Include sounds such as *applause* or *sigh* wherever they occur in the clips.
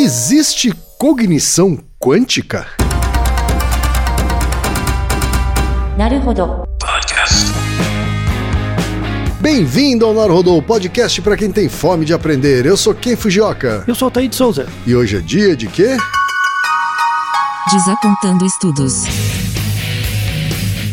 Existe cognição quântica? Naruhodo. Podcast. Bem-vindo ao Naruhodo, podcast para quem tem fome de aprender. Eu sou Ken Fujioka. Eu sou o Taí de Souza. E hoje é dia de quê? Desapontando estudos.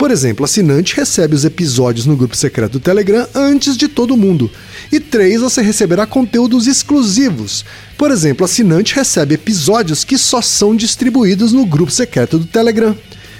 Por exemplo, assinante recebe os episódios no grupo secreto do Telegram antes de todo mundo. E três, você receberá conteúdos exclusivos. Por exemplo, assinante recebe episódios que só são distribuídos no grupo secreto do Telegram.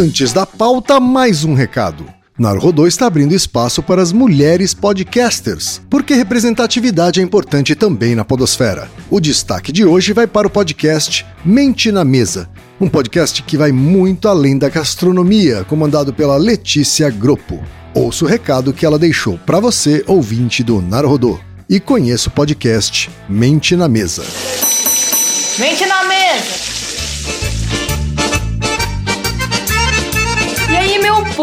Antes da pauta, mais um recado. Naruhodô está abrindo espaço para as mulheres podcasters, porque representatividade é importante também na podosfera. O destaque de hoje vai para o podcast Mente na Mesa, um podcast que vai muito além da gastronomia, comandado pela Letícia Groppo. Ouça o recado que ela deixou para você, ouvinte do Naruhodô, e conheça o podcast Mente na Mesa. Mente na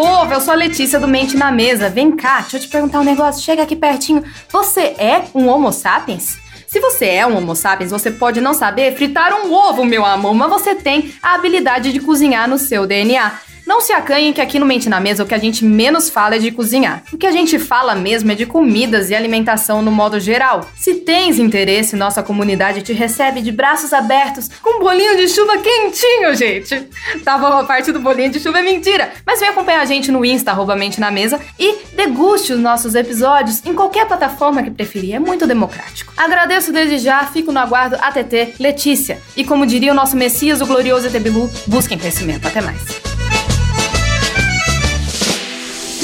povo, eu sou a Letícia do Mente na Mesa. Vem cá, deixa eu te perguntar um negócio. Chega aqui pertinho. Você é um Homo sapiens? Se você é um Homo sapiens, você pode não saber fritar um ovo, meu amor, mas você tem a habilidade de cozinhar no seu DNA. Não se acanhem que aqui no Mente na Mesa o que a gente menos fala é de cozinhar. O que a gente fala mesmo é de comidas e alimentação no modo geral. Se tens interesse, nossa comunidade te recebe de braços abertos com um bolinho de chuva quentinho, gente. Tá bom, a parte do bolinho de chuva é mentira. Mas vem acompanhar a gente no Insta, arroba Mente na Mesa, e deguste os nossos episódios em qualquer plataforma que preferir. É muito democrático. Agradeço desde já, fico no aguardo ATT Letícia. E como diria o nosso Messias, o glorioso Etebilu, busquem crescimento. Até mais.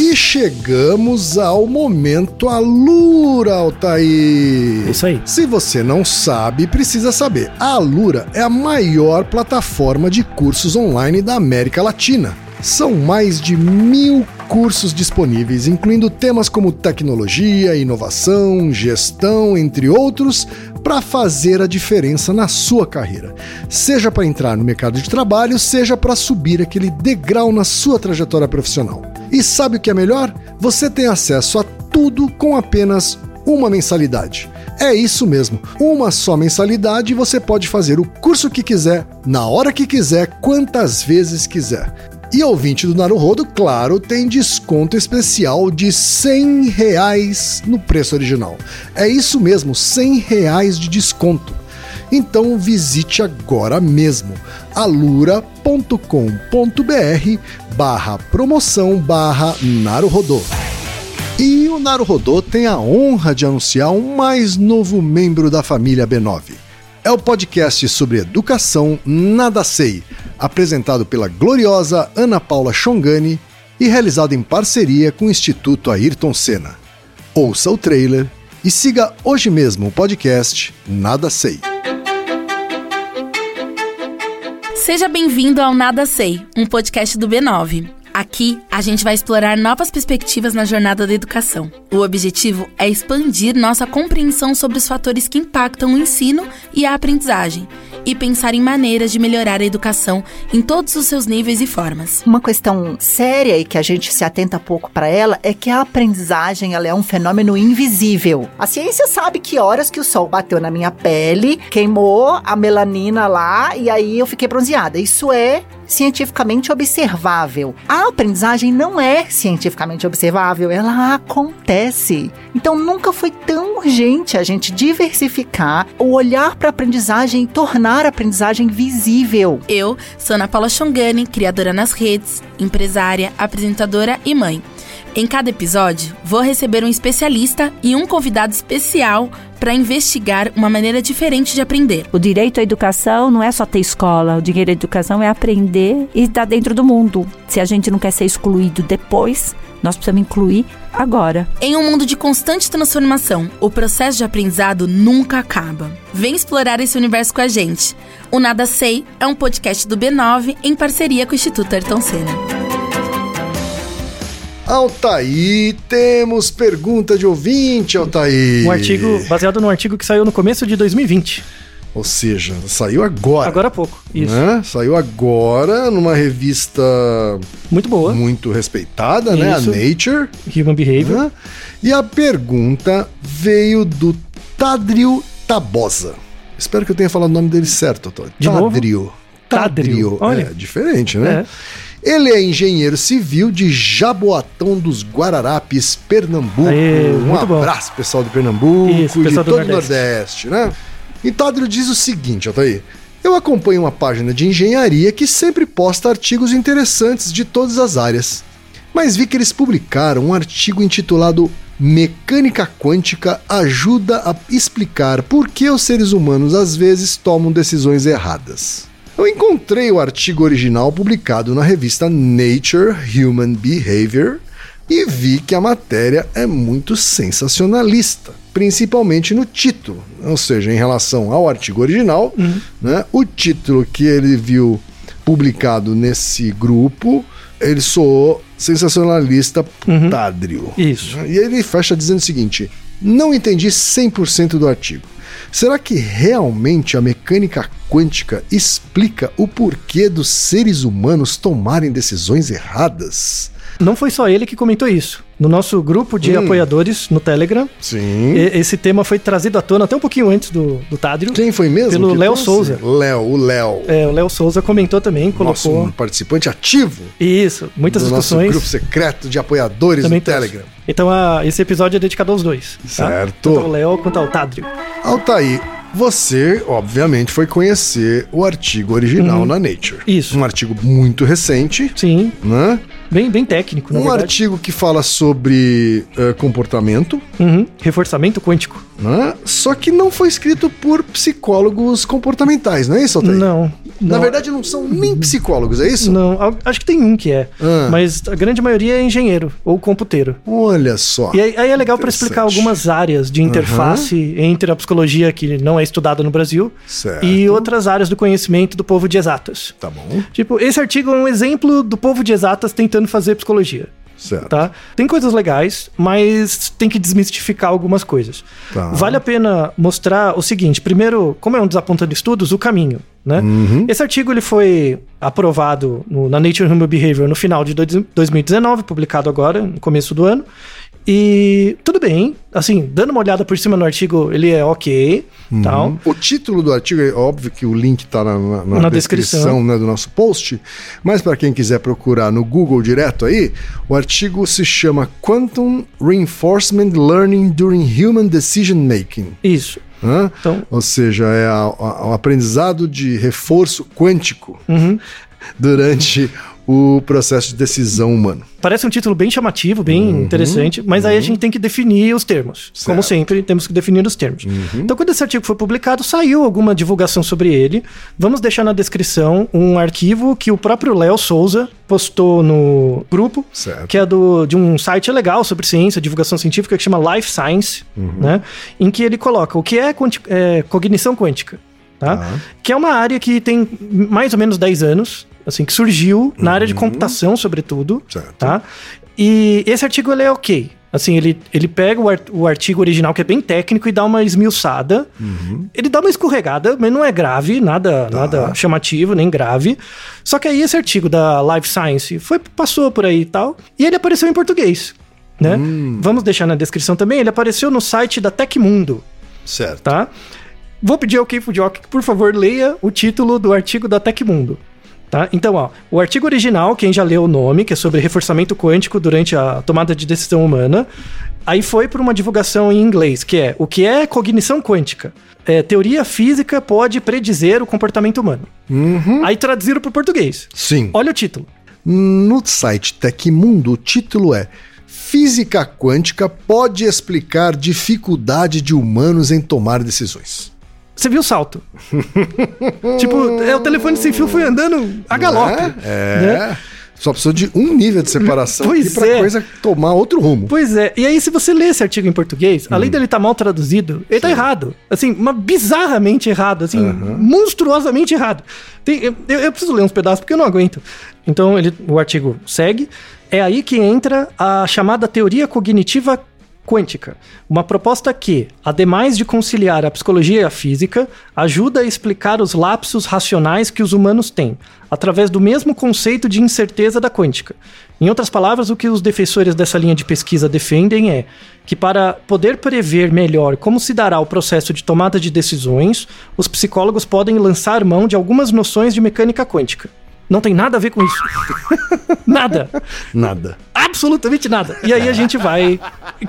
E chegamos ao momento Alura, Altair. Isso aí. Se você não sabe, precisa saber. A Alura é a maior plataforma de cursos online da América Latina. São mais de mil cursos disponíveis, incluindo temas como tecnologia, inovação, gestão, entre outros, para fazer a diferença na sua carreira. Seja para entrar no mercado de trabalho, seja para subir aquele degrau na sua trajetória profissional. E sabe o que é melhor? Você tem acesso a tudo com apenas uma mensalidade. É isso mesmo, uma só mensalidade e você pode fazer o curso que quiser, na hora que quiser, quantas vezes quiser. E ouvinte do Naruhodo, claro, tem desconto especial de 100 reais no preço original. É isso mesmo, 100 reais de desconto. Então visite agora mesmo alura.com.br barra promoção barra Naruhodô. E o Naruhodô tem a honra de anunciar um mais novo membro da família B9. É o podcast sobre educação Nada Sei, apresentado pela gloriosa Ana Paula Chongani e realizado em parceria com o Instituto Ayrton Senna. Ouça o trailer e siga hoje mesmo o podcast Nada Sei. Seja bem-vindo ao Nada Sei, um podcast do B9. Aqui, a gente vai explorar novas perspectivas na jornada da educação. O objetivo é expandir nossa compreensão sobre os fatores que impactam o ensino e a aprendizagem e pensar em maneiras de melhorar a educação em todos os seus níveis e formas. Uma questão séria e que a gente se atenta pouco para ela é que a aprendizagem ela é um fenômeno invisível. A ciência sabe que horas que o sol bateu na minha pele, queimou a melanina lá e aí eu fiquei bronzeada. Isso é cientificamente observável. A aprendizagem não é cientificamente observável, ela acontece. Então nunca foi tão urgente a gente diversificar o olhar para a aprendizagem e tornar a aprendizagem visível. Eu sou Ana Paula Chongani, criadora nas redes, empresária, apresentadora e mãe. Em cada episódio, vou receber um especialista e um convidado especial para investigar uma maneira diferente de aprender. O direito à educação não é só ter escola, o direito à educação é aprender e estar dentro do mundo. Se a gente não quer ser excluído depois, nós precisamos incluir agora. Em um mundo de constante transformação, o processo de aprendizado nunca acaba. Vem explorar esse universo com a gente. O Nada Sei é um podcast do B9 em parceria com o Instituto Ayrton Senna. Altaí, temos pergunta de ouvinte, Altaí. Um artigo baseado num artigo que saiu no começo de 2020. Ou seja, saiu agora. Agora há pouco. Isso. Né? Saiu agora numa revista Muito boa. muito respeitada, né? A Isso. Nature. Human Behavior. né? E a pergunta veio do Tadrio Tabosa. Espero que eu tenha falado o nome dele certo, Tadrio. De novo? Tadrio. Tadrio, olha. É diferente, né? É. Ele é engenheiro civil de Jaboatão dos Guararapes, Pernambuco. Aê, um muito bom. abraço, pessoal do Pernambuco Isso, e de todo o Nordeste. Nordeste, né? E Tadrio diz o seguinte, Altair. Eu acompanho uma página de engenharia que sempre posta artigos interessantes de todas as áreas. Mas vi que eles publicaram um artigo intitulado Mecânica Quântica ajuda a explicar por que os seres humanos às vezes tomam decisões erradas. Eu encontrei o artigo original publicado na revista Nature Human Behavior e vi que a matéria é muito sensacionalista, principalmente no título, ou seja, em relação ao artigo original, né, o título que ele viu publicado nesse grupo, ele soou sensacionalista putádrio. Isso. E ele fecha dizendo o seguinte: não entendi 100% do artigo. Será que realmente a mecânica quântica explica o porquê dos seres humanos tomarem decisões erradas? Não foi só ele que comentou isso. No nosso grupo de Hum. apoiadores no Telegram, Sim. e- esse tema foi trazido à tona até um pouquinho antes do, do Tádrio. Quem foi mesmo? Pelo Léo? Souza. Léo, o Léo. É, o Léo Souza comentou também, Nosso colocou. um participante ativo Isso, muitas do nosso discussões. grupo secreto de apoiadores também do trouxe. Telegram. Então a- esse episódio é dedicado aos dois. tá? Certo. Tanto ao Léo quanto ao Tádrio. Altair, você, obviamente, foi conhecer o artigo original na Nature. Uhum. Isso. Um artigo muito recente, Sim, né? Bem, bem técnico, na Um verdade. artigo que fala sobre eh, comportamento, Uhum, Reforçamento quântico. né? Só que não foi escrito por psicólogos comportamentais, não é isso, Altair? Não. Na não. verdade, não são nem psicólogos, é isso? Não, acho que tem um que é. Ah. Mas a grande maioria é engenheiro ou computeiro. Olha só. E aí, aí é legal para explicar algumas áreas de interface entre a psicologia que não é estudada no Brasil Certo. e outras áreas do conhecimento do povo de exatas. Tá bom, Tipo, esse artigo é um exemplo do povo de exatas tentando fazer psicologia. certo. Tá? Tem coisas legais, mas tem que desmistificar algumas coisas. Tá. Vale a pena mostrar o seguinte: primeiro, como é um desapontando estudos, o caminho. Né? Uhum. Esse artigo ele foi aprovado no- na Nature Human Behavior no final de dois- 2019, publicado agora, no começo do ano. E tudo bem, assim, dando uma olhada por cima no artigo, ele é ok, tal. O título do artigo, é óbvio que o link está na, na- na Na descrição, descrição. né, do nosso post, mas para quem quiser procurar no Google direto aí, o artigo se chama Quantum Reinforcement Learning During Human Decision Making. Isso. né? Então, Ou seja, é o aprendizado de reforço quântico Uhum. durante o processo de decisão humano. Parece um título bem chamativo, bem interessante, mas aí a gente tem que definir os termos. Como Uhum. Certo. Uhum. sempre, temos que definir os termos. Então, quando esse artigo foi publicado, saiu alguma divulgação sobre ele. Vamos deixar na descrição um arquivo que o próprio Léo Souza postou no grupo, Certo. que é do, de um site legal sobre ciência, divulgação científica, que chama Life Science, Uhum. né? Em que ele coloca o que é, é, cognição quântica. Tá? Tá. Que é uma área que tem mais ou menos 10 anos, assim, que surgiu na área de computação, sobretudo, Certo. tá? E esse artigo ele é ok. Assim, ele, ele pega o, ar- o artigo original, que é bem técnico, e dá uma esmiuçada. Ele dá uma escorregada, mas não é grave, nada, nada chamativo, nem grave. Só que aí esse artigo da Life Science foi, passou por aí e tal, e ele apareceu em português. Né? Vamos deixar na descrição também. Ele apareceu no site da Tecmundo, Certo. tá? Vou pedir ao Keifo Jock que, por favor, leia o título do artigo da Tecmundo. Tá? Então, ó, o artigo original, quem já leu o nome, que é sobre reforçamento quântico durante a tomada de decisão humana, aí foi para uma divulgação em inglês, que é o que é cognição quântica. É, teoria física pode predizer o comportamento humano. Aí traduziram para o português. Sim. Olha o título. No site Tecmundo, o título é Física quântica pode explicar dificuldade de humanos em tomar decisões. Você viu o salto? *laughs* tipo, é, o telefone sem fio foi andando a galope. É. né? Só precisou de um nível de separação Pois pra é. coisa tomar outro rumo. Pois é, e aí se você lê esse artigo em português, além dele estar mal traduzido, ele tá errado. Assim, uma bizarramente errado, assim, monstruosamente errado. Tem- eu, eu preciso ler uns pedaços porque eu não aguento. Então ele, o artigo segue. É aí que entra a chamada teoria cognitiva quântica, uma proposta que, ademais de conciliar a psicologia e a física, ajuda a explicar os lapsos racionais que os humanos têm, através do mesmo conceito de incerteza da quântica. Em outras palavras, o que os defensores dessa linha de pesquisa defendem é que, para poder prever melhor como se dará o processo de tomada de decisões, os psicólogos podem lançar mão de algumas noções de mecânica quântica. Não tem nada a ver com isso. *laughs* nada. Nada. Absolutamente nada. E aí a gente vai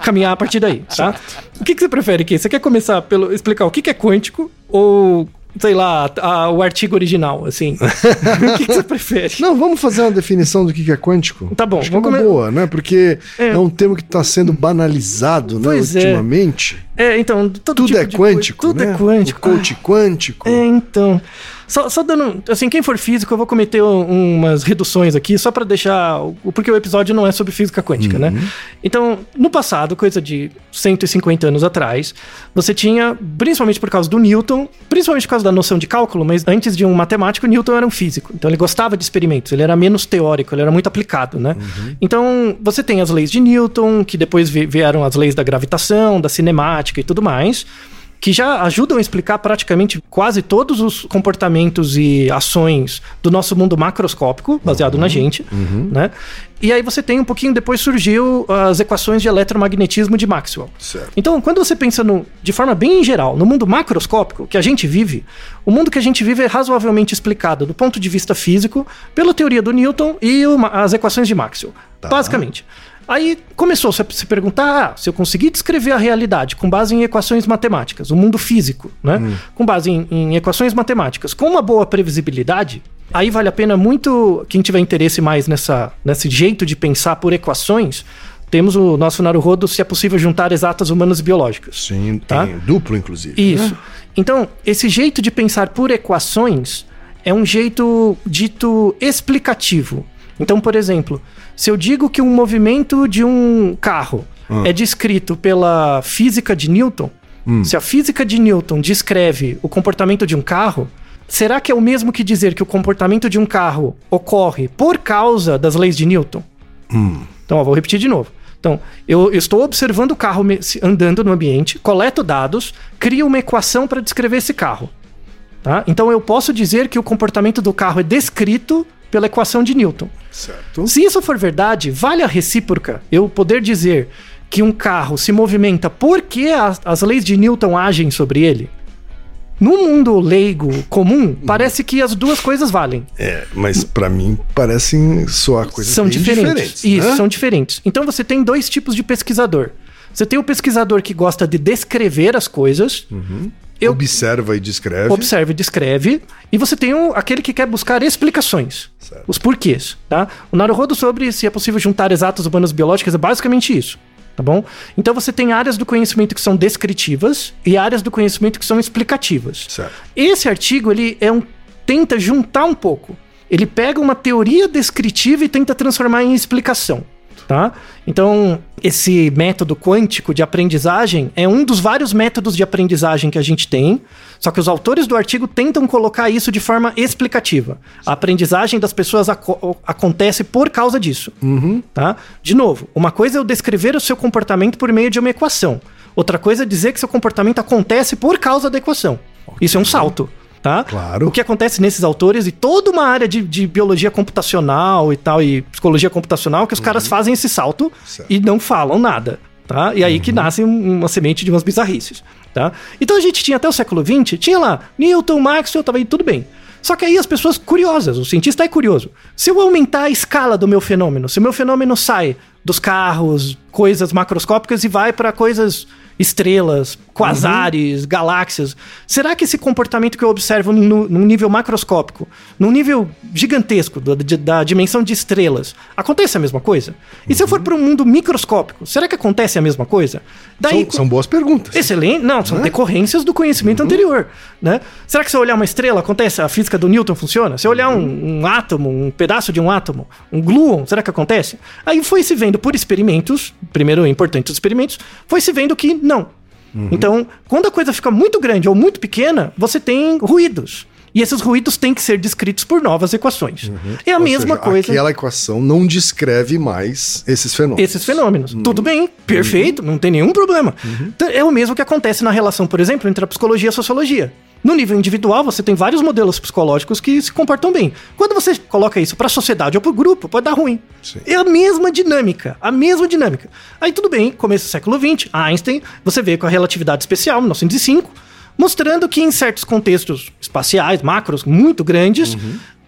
caminhar a partir daí, tá? O que, que você prefere aqui? Você quer começar pelo explicar o que, que é quântico ou, sei lá, a- o artigo original, assim? *laughs* o que, que você prefere? Não, vamos fazer uma definição do que é quântico? Tá bom, Acho que é uma come- boa, né? Porque é, É. um termo que está sendo banalizado, né, Pois é. ultimamente. É, então, todo Tudo tipo é de coisa- quântico, Tudo né? é quântico. O coach quântico. É, então. Só, só dando. Assim, quem for físico, eu vou cometer um- umas reduções aqui, só pra deixar. o- Porque o episódio não é sobre física quântica, né? Então, no passado, coisa de 150 anos atrás, você tinha, principalmente por causa do Newton, principalmente por causa da noção de cálculo, mas antes de um matemático, Newton era um físico. Então, ele gostava de experimentos, ele era menos teórico, ele era muito aplicado, né? Então, você tem as leis de Newton, que depois vi- vieram as leis da gravitação, da cinemática e tudo mais que já ajudam a explicar praticamente quase todos os comportamentos e ações do nosso mundo macroscópico, baseado na gente, né? E aí você tem um pouquinho depois surgiu as equações de eletromagnetismo de Maxwell. Certo. Então, quando você pensa no, de forma bem geral, no mundo macroscópico que a gente vive, o mundo que a gente vive é razoavelmente explicado do ponto de vista físico pela teoria do Newton e as equações de Maxwell. Basicamente. Aí começou -se a se perguntar: ah, se eu conseguir descrever a realidade com base em equações matemáticas, o mundo físico, né? Com base em, em equações matemáticas, com uma boa previsibilidade, aí vale a pena muito. Quem tiver interesse mais nessa, nesse jeito de pensar por equações, temos o nosso Naruhodo, se é possível juntar exatas humanas e biológicas. Sim, Tá? tem duplo, inclusive. Isso. Então, esse jeito de pensar por equações é um jeito dito explicativo. Então, por exemplo, se eu digo que um movimento de um carro é descrito pela física de Newton, se a física de Newton descreve o comportamento de um carro, será que é o mesmo que dizer que o comportamento de um carro ocorre por causa das leis de Newton? Então, ó, vou repetir de novo. Então, eu, estou observando o carro andando no ambiente, coleto dados, crio uma equação para descrever esse carro. Tá? Então, eu posso dizer que o comportamento do carro é descrito pela equação de Newton. Certo. Se isso for verdade, vale a recíproca eu poder dizer que um carro se movimenta porque as, as leis de Newton agem sobre ele? No mundo leigo comum, parece que as duas coisas valem. É, mas pra mim parecem soar coisas são bem diferentes. Isso, né? são diferentes. Então você tem dois tipos de pesquisador. Você tem o pesquisador que gosta de descrever as coisas, eu- Observa e descreve. observa e descreve, e você tem o- aquele que quer buscar explicações, Certo. os porquês, tá? O Naruhodo sobre se é possível juntar exatas humanas biológicas é basicamente isso, tá bom? Então você tem áreas do conhecimento que são descritivas e áreas do conhecimento que são explicativas. Certo. Esse artigo ele é um tenta juntar um pouco. Ele pega uma teoria descritiva e tenta transformar em explicação. Tá? Então, esse método quântico de aprendizagem é um dos vários métodos de aprendizagem que a gente tem, só que os autores do artigo tentam colocar isso de forma explicativa. A aprendizagem das pessoas aco acontece por causa disso. Tá? De novo, uma coisa é eu descrever o seu comportamento por meio de uma equação. Outra coisa é dizer que seu comportamento acontece por causa da equação. Isso é um salto. Tá? Claro. O que acontece nesses autores e toda uma área de, de biologia computacional e tal, e psicologia computacional, que os caras fazem esse salto Certo. e não falam nada. Tá? E aí que nasce um- uma semente de umas bizarrices. Tá? Então a gente tinha até o século XX, tinha lá Newton, Maxwell, tava aí tudo bem. Só que aí as pessoas curiosas, o cientista é curioso. Se eu aumentar a escala do meu fenômeno, se o meu fenômeno sai dos carros, coisas macroscópicas e vai para coisas estrelas, quasares, galáxias, será que esse comportamento que eu observo num, num nível macroscópico, num nível gigantesco da, de- da dimensão de estrelas, acontece a mesma coisa? E se eu for para um mundo microscópico, será que acontece a mesma coisa? Daí, São, são boas perguntas. Excelente. Não, são decorrências do conhecimento anterior, né? Será que se eu olhar uma estrela, acontece? A física do Newton funciona? Se eu olhar um, um átomo, um pedaço de um átomo, um gluon, será que acontece? Aí foi se vendo por experimentos, primeiro importantes experimentos, foi se vendo que não. Então, quando a coisa fica muito grande ou muito pequena, você tem ruídos. E esses ruídos têm que ser descritos por novas equações. É a Ou mesma seja, coisa. Aquela equação não descreve mais esses fenômenos. Esses fenômenos. Tudo bem, perfeito, não tem nenhum problema. Então, É o mesmo que acontece na relação, por exemplo, entre a psicologia e a sociologia. No nível individual, você tem vários modelos psicológicos que se comportam bem. Quando você coloca isso para a sociedade ou para o grupo, pode dar ruim. Sim. É a mesma dinâmica, a mesma dinâmica. Aí tudo bem, começo do século XX, Einstein, você vê com a relatividade especial, 1905, mostrando que em certos contextos espaciais, macros, muito grandes,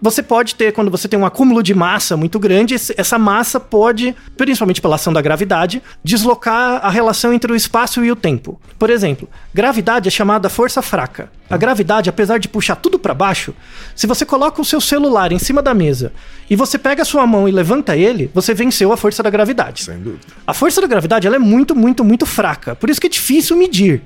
você pode ter, quando você tem um acúmulo de massa muito grande, essa massa pode, principalmente pela ação da gravidade, deslocar a relação entre o espaço e o tempo. Por exemplo, gravidade é chamada força fraca. A gravidade, apesar de puxar tudo para baixo, se você coloca o seu celular em cima da mesa e você pega a sua mão e levanta ele, você venceu a força da gravidade. Sem dúvida. A força da gravidade ela é muito, muito, muito fraca. Por isso que é difícil medir,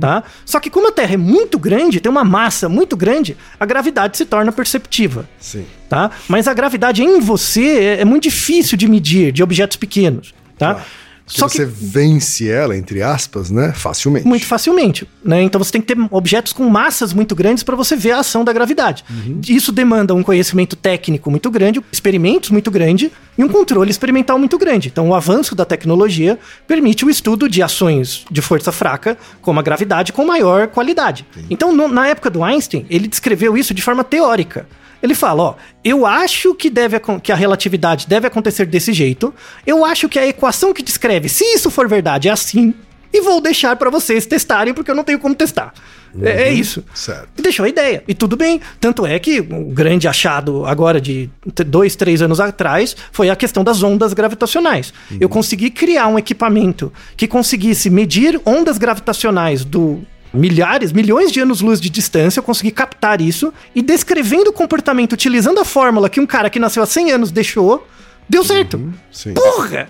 tá? Só que como a Terra é muito grande, tem uma massa muito grande, a gravidade se torna perceptiva, Sim. tá? Mas a gravidade em você é, é muito difícil de medir, de objetos pequenos, tá? Claro. Só você que vence ela, entre aspas, né? Facilmente. muito facilmente, né? Então você tem que ter objetos com massas muito grandes para você ver a ação da gravidade. Isso demanda um conhecimento técnico muito grande, experimentos muito grande e um controle experimental muito grande. Então o avanço da tecnologia permite o estudo de ações de força fraca, como a gravidade, com maior qualidade. Então no- na época do Einstein, ele descreveu isso de forma teórica. Ele fala, ó, eu acho que, deve, que a relatividade deve acontecer desse jeito, eu acho que a equação que descreve, se isso for verdade, é assim, e vou deixar para vocês testarem, porque eu não tenho como testar. É, é isso. Certo. E deixou a ideia. E tudo bem. Tanto é que o grande achado agora de dois, três anos atrás foi a questão das ondas gravitacionais. Eu consegui criar um equipamento que conseguisse medir ondas gravitacionais do milhares, milhões de anos-luz de distância, eu consegui captar isso e descrevendo o comportamento utilizando a fórmula que um cara que nasceu há 100 anos deixou, deu certo. Sim. Porra!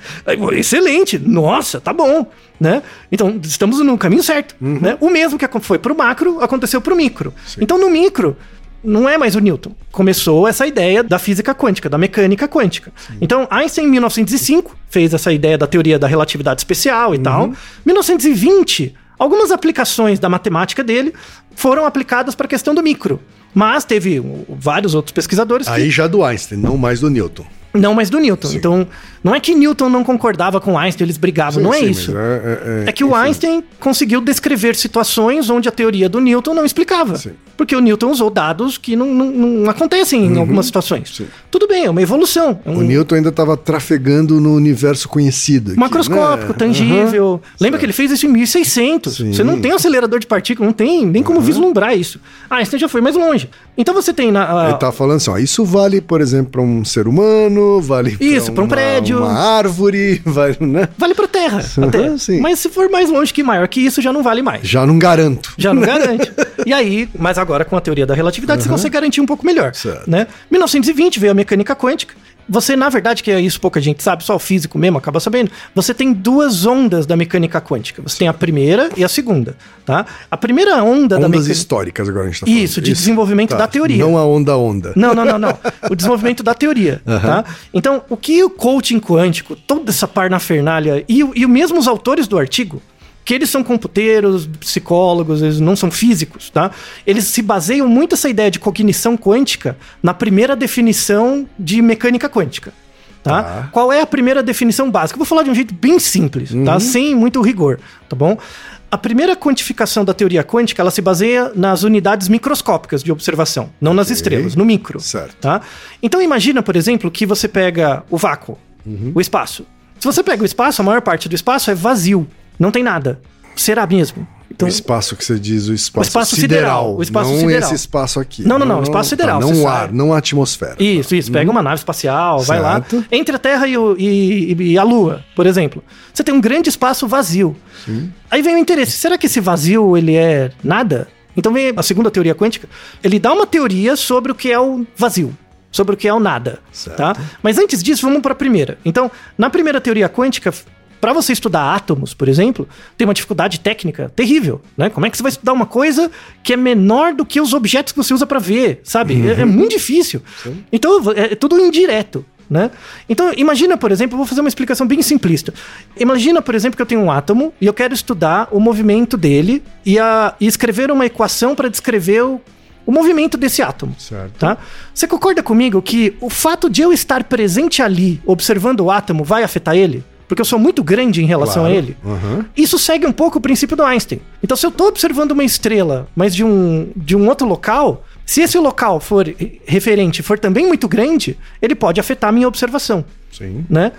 Excelente! Nossa, tá bom, né? Então, estamos no caminho certo, né? O mesmo que foi pro macro, aconteceu pro micro. Então, no micro, não é mais o Newton. Começou essa ideia da física quântica, da mecânica quântica. Então, Einstein, em 1905, fez essa ideia da teoria da relatividade especial e tal. 1920, algumas aplicações da matemática dele foram aplicadas para a questão do micro. Mas teve vários outros pesquisadores que Aí já do Einstein, não mais do Newton. não mais do Newton. Então, não é que Newton não concordava com Einstein, eles brigavam, Sim, não é sim, isso. mas é- é- É que o enfim. Einstein conseguiu descrever situações onde a teoria do Newton não explicava. Sim. Porque o Newton usou dados que não, não- não acontecem em algumas situações. Tudo bem, é uma evolução. É um O Newton ainda estava trafegando no universo conhecido. aqui, macroscópico, né? tangível. Aham. Lembra que ele fez isso em 1600. Sim. Você não tem um acelerador de partículas, não tem nem como vislumbrar isso. Einstein já foi mais longe. Então você tem na... a- Ele tá falando assim, ó, isso vale, por exemplo, para um ser humano, vale Isso, pra um uma- prédio. uma árvore, *laughs* vale, né? Vale pra Terra. Aham, até. sim. Mas se for mais longe que maior que isso, já não vale mais. Já não garanto. Já não *laughs* garante. E aí, mas agora com a teoria da relatividade, você consegue garantir um pouco melhor. Certo. Né? 1920 veio a mecânica quântica. Você, na verdade, que é isso pouca gente sabe, só o físico mesmo acaba sabendo, você tem duas ondas da mecânica quântica. Você tem a primeira e a segunda, tá? A primeira onda da Ondas mecânica... históricas agora a gente tá falando. Isso, de desenvolvimento da teoria. Não a onda-onda. Não, não, não, não. *laughs* O desenvolvimento da teoria, tá? Então, o que o coaching quântico, toda essa parnafernália e, e mesmo os autores do artigo, que eles são computeiros, psicólogos, eles não são físicos, tá? Eles se baseiam muito essa ideia de cognição quântica na primeira definição de mecânica quântica. Tá? Tá. Qual é a primeira definição básica? Eu vou falar de um jeito bem simples, tá? Sem muito rigor, tá bom? A primeira quantificação da teoria quântica, ela se baseia nas unidades microscópicas de observação, não nas Ok. estrelas, no micro. Certo. Tá? Então imagina, por exemplo, que você pega o vácuo, Uhum. o espaço. Se você pega o espaço, a maior parte do espaço é vazio, não tem nada. Será mesmo? Então, o espaço que você diz, o espaço, espaço sideral. sideral, o espaço não sideral. esse espaço aqui. Não, não, não, espaço sideral, Tá, não o ar, não a atmosfera. Isso, isso. Pega uma nave espacial, vai lá. Certo. Entre a Terra e, o- e- e a Lua, por exemplo. Você tem um grande espaço vazio. Aí vem o interesse. Será que esse vazio ele é nada? Então vem a segunda teoria quântica. Ele dá uma teoria sobre o que é o vazio. Sobre o que é o nada. Certo. Tá? Mas antes disso, vamos para a primeira. Então, na primeira teoria quântica, para você estudar átomos, por exemplo, tem uma dificuldade técnica terrível, né? Como é que você vai estudar uma coisa que é menor do que os objetos que você usa para ver, sabe? É, é muito difícil. Então, é tudo indireto. Né? Então, imagina, por exemplo, vou fazer uma explicação bem simplista. Imagina, por exemplo, que eu tenho um átomo e eu quero estudar o movimento dele e, a- e escrever uma equação para descrever o, o movimento desse átomo. Certo. Tá? Você concorda comigo que o fato de eu estar presente ali, observando o átomo, vai afetar ele? Porque eu sou muito grande em relação Claro. a ele. Aham. Isso segue um pouco o princípio do Einstein. Então, se eu estou observando uma estrela, mas de um, de um outro local, se esse local for referente for também muito grande, ele pode afetar a minha observação. Sim. Né?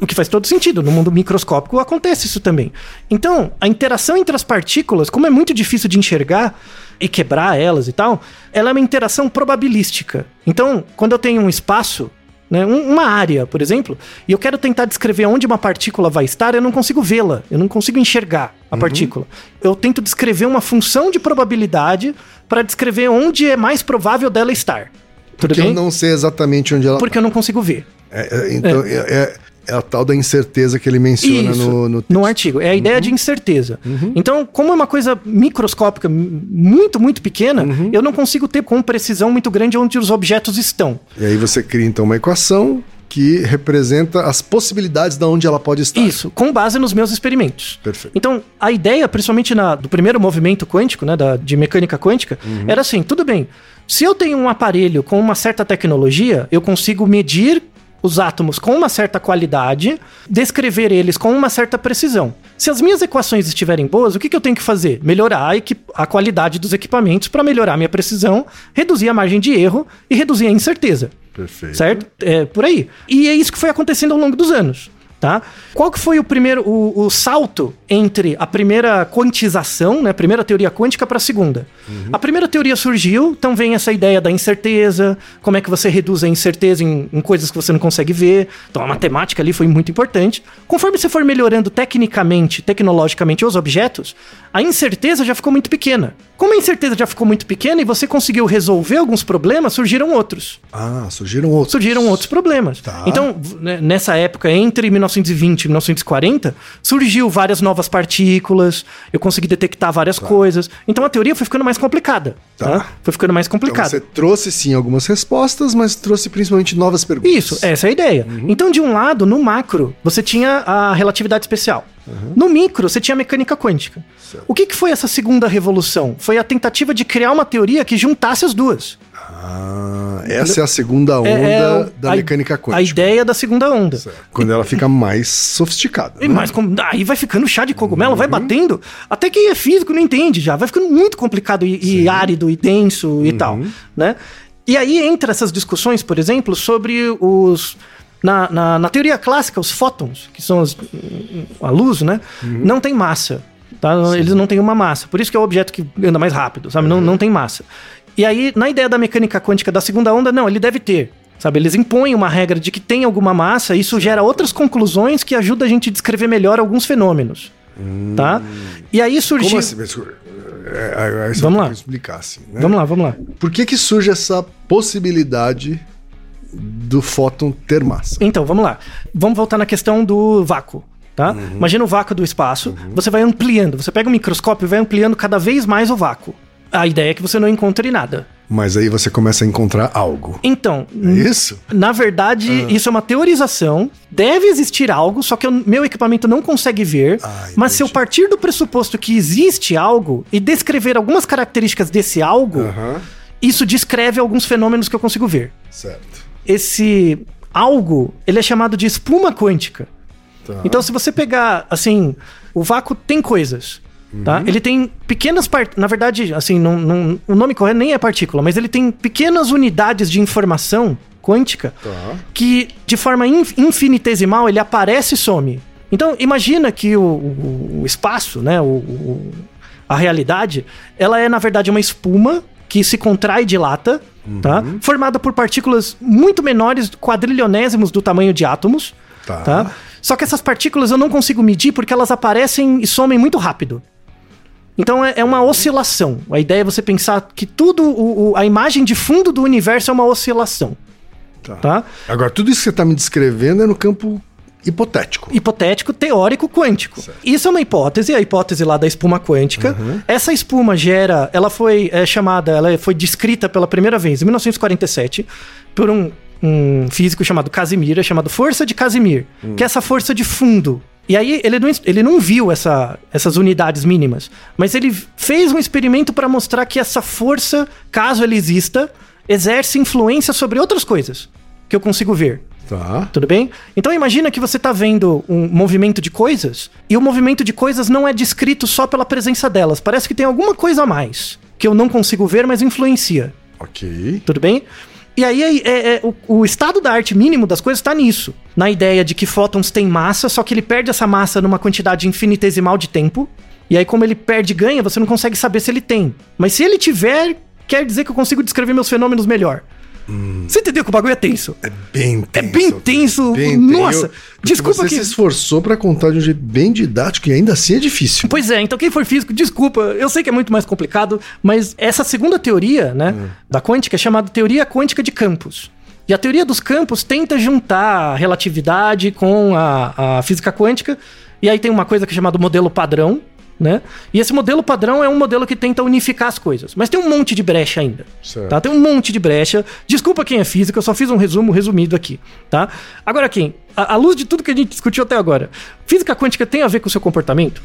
O que faz todo sentido. No mundo microscópico acontece isso também. Então, a interação entre as partículas, como é muito difícil de enxergar e quebrar elas e tal, ela é uma interação probabilística. Então, quando eu tenho um espaço, né, um- uma área, por exemplo, e eu quero tentar descrever onde uma partícula vai estar, eu não consigo vê-la, eu não consigo enxergar a partícula. Eu tento descrever uma função de probabilidade para descrever onde é mais provável dela estar. Tudo Porque eu bem? não sei exatamente onde ela Porque eu não consigo ver. É, é, então, é. é- é a tal da incerteza que ele menciona Isso, no, no texto. no artigo. É a ideia de incerteza. Então, como é uma coisa microscópica, muito, muito pequena, eu não consigo ter com precisão muito grande onde os objetos estão. E aí você cria então uma equação que representa as possibilidades de onde ela pode estar. Isso, com base nos meus experimentos. Perfeito. Então, a ideia, principalmente na- do primeiro movimento quântico, né, da, de mecânica quântica, era assim: tudo bem, se eu tenho um aparelho com uma certa tecnologia, eu consigo medir os átomos com uma certa qualidade, descrever eles com uma certa precisão. Se as minhas equações estiverem boas, o que, que eu tenho que fazer? Melhorar a, a qualidade dos equipamentos para melhorar a minha precisão, reduzir a margem de erro e reduzir a incerteza. Perfeito. Certo? É por aí. E é isso que foi acontecendo ao longo dos anos. Tá? Qual que foi o primeiro o, o salto entre a primeira quantização, né, a primeira teoria quântica para a segunda? A primeira teoria surgiu, então vem essa ideia da incerteza, como é que você reduz a incerteza em, em coisas que você não consegue ver. Então a matemática ali foi muito importante. Conforme você for melhorando tecnicamente, tecnologicamente os objetos, a incerteza já ficou muito pequena. Como a incerteza já ficou muito pequena e você conseguiu resolver alguns problemas, surgiram outros Ah, surgiram outros. surgiram outros problemas. Tá. Então, né, nessa época, entre 1920 e 1940, surgiu várias novas partículas, eu consegui detectar várias coisas. Então a teoria foi ficando mais complicada. Tá. Tá? Foi ficando mais Então complicada. você trouxe sim algumas respostas, mas trouxe principalmente novas perguntas. Isso, essa é a ideia. Então, de um lado, no macro, você tinha a relatividade especial. No micro, você tinha a mecânica quântica. O que, que foi essa segunda revolução? Foi a tentativa de criar uma teoria que juntasse as duas. Ah, essa é a segunda onda É- é da a- mecânica quântica. A ideia da segunda onda. Certo. Quando ela fica mais sofisticada. E né? mais com- aí vai ficando chá de cogumelo, vai batendo. Até quem é físico não entende já. Vai ficando muito complicado e, e árido e denso e tal, né? E aí entra essas discussões, por exemplo, sobre os... Na, na, na teoria clássica, os fótons, que são os- a luz, né? Não tem massa. Tá? Eles não têm uma massa. Por isso que é o objeto que anda mais rápido, sabe? Não, não tem massa. E aí, na ideia da mecânica quântica da segunda onda, não, ele deve ter. Sabe, eles impõem uma regra de que tem alguma massa, e isso gera outras conclusões que ajudam a gente a descrever melhor alguns fenômenos. Tá? E aí surgiu. Como assim? É, é, é, Vamos lá. explicar assim, né? Vamos lá, vamos lá. Por que que surge essa possibilidade do fóton ter massa? Então, vamos lá. Vamos voltar na questão do vácuo. Tá? Uhum. Imagina o vácuo do espaço, você vai ampliando, você pega um microscópio e vai ampliando cada vez mais o vácuo. A ideia é que você não encontre nada. Mas aí você começa a encontrar algo. Então, É isso? na verdade, Ah. isso é uma teorização. Deve existir algo, só que o meu equipamento não consegue ver. Ah, mas se eu partir do pressuposto que existe algo e descrever algumas características desse algo, isso descreve alguns fenômenos que eu consigo ver. Certo. Esse algo, ele é chamado de espuma quântica. Tá. Então, se você pegar, assim, o vácuo tem coisas, Uhum. tá? Ele tem pequenas partículas. Na verdade, assim, não, não- o nome correto nem é partícula, mas ele tem pequenas unidades de informação quântica Tá. que, de forma in- infinitesimal, ele aparece e some. Então, imagina que o, o- o espaço, né, o, o- a realidade, ela é, na verdade, uma espuma que se contrai e dilata, tá? Formada por partículas muito menores, quadrilionésimos do tamanho de átomos, Tá. tá? Só que essas partículas eu não consigo medir porque elas aparecem e somem muito rápido. Então é, é uma oscilação. A ideia é você pensar que tudo, o- o- a imagem de fundo do universo é uma oscilação, Tá. tá? Agora, tudo isso que você está me descrevendo é no campo hipotético. hipotético, teórico, quântico. Isso é uma hipótese, a hipótese lá da espuma quântica. Essa espuma gera, ela foi é, chamada, ela foi descrita pela primeira vez em 1947 por um, um físico chamado Casimir, é chamado força de Casimir, que é essa força de fundo. E aí ele não, ele não viu essa, essas unidades mínimas, mas ele fez um experimento para mostrar que essa força, caso ela exista, exerce influência sobre outras coisas que eu consigo ver. Tá. Tudo bem? Então imagina que você está vendo um movimento de coisas e o movimento de coisas não é descrito só pela presença delas. Parece que tem alguma coisa a mais que eu não consigo ver, mas influencia. Ok. Tudo bem? E aí é, é- é- o, o estado da arte mínimo das coisas está nisso. Na ideia de que fótons têm massa, só que ele perde essa massa numa quantidade infinitesimal de tempo. E aí, como ele perde e ganha, você não consegue saber se ele tem. Mas se ele tiver, quer dizer que eu consigo descrever meus fenômenos melhor. Você entendeu que o bagulho é tenso? É bem tenso. bem tenso. Bem Nossa, desculpa você que- se esforçou para contar de um jeito bem didático e ainda assim é difícil. Pois é, então quem for físico, desculpa, eu sei que é muito mais complicado, mas essa segunda teoria, né, da quântica é chamada teoria quântica de campos. E a teoria dos campos tenta juntar a relatividade com a, a física quântica, e aí tem uma coisa que é chamada modelo padrão, né? E esse modelo padrão é um modelo que tenta unificar as coisas. Mas tem um monte de brecha ainda. Certo. Tá? Tem um monte de brecha. Desculpa quem é física, eu só fiz um resumo resumido aqui, tá? Agora quem? À luz de tudo que a gente discutiu até agora, física quântica tem a ver com o seu comportamento?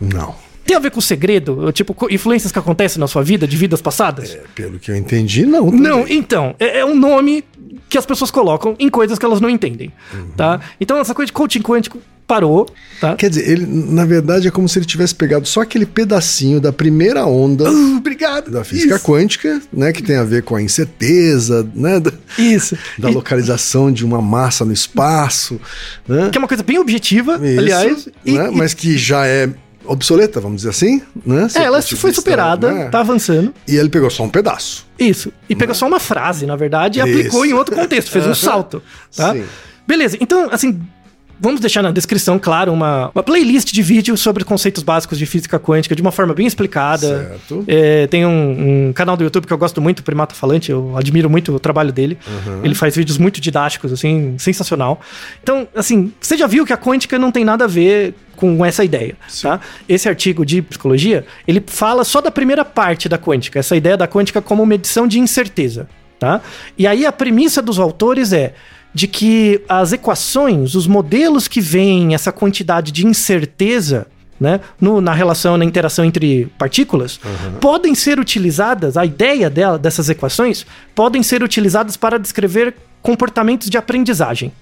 Não. Tem a ver com o segredo? Tipo, influências que acontecem na sua vida, de vidas passadas? É, pelo que eu entendi, não. Não, também. então, é, é um nome que as pessoas colocam em coisas que elas não entendem, Uhum. tá? Então essa coisa de coaching quântico parou, tá? Quer dizer, ele, na verdade, é como se ele tivesse pegado só aquele pedacinho da primeira onda Obrigado. da física Isso. quântica, né? Que tem a ver com a incerteza, né? Da, Isso. da E- localização de uma massa no espaço, né? que é uma coisa bem objetiva, Isso, aliás. e- né? e- Mas que já é obsoleta, vamos dizer assim, né? é, ela foi superada, né? tá avançando. E ele pegou só um pedaço. Isso. E pegou só uma frase, na verdade, e Isso. aplicou em outro contexto, fez um *laughs* salto, tá? Sim. Beleza, então, assim, vamos deixar na descrição, claro, uma, uma playlist de vídeos sobre conceitos básicos de física quântica de uma forma bem explicada. Certo. É, tem um, um canal do YouTube que eu gosto muito, Primata Falante, eu admiro muito o trabalho dele. Ele faz vídeos muito didáticos, assim, sensacional. Então, assim, você já viu que a quântica não tem nada a ver com essa ideia, tá? Esse artigo de psicologia, ele fala só da primeira parte da quântica, essa ideia da quântica como medição de incerteza, tá? E aí a premissa dos autores é de que as equações, os modelos que veem essa quantidade de incerteza né, no- na relação, na interação entre partículas, podem ser utilizadas, a ideia dela, dessas equações, podem ser utilizadas para descrever comportamentos de aprendizagem.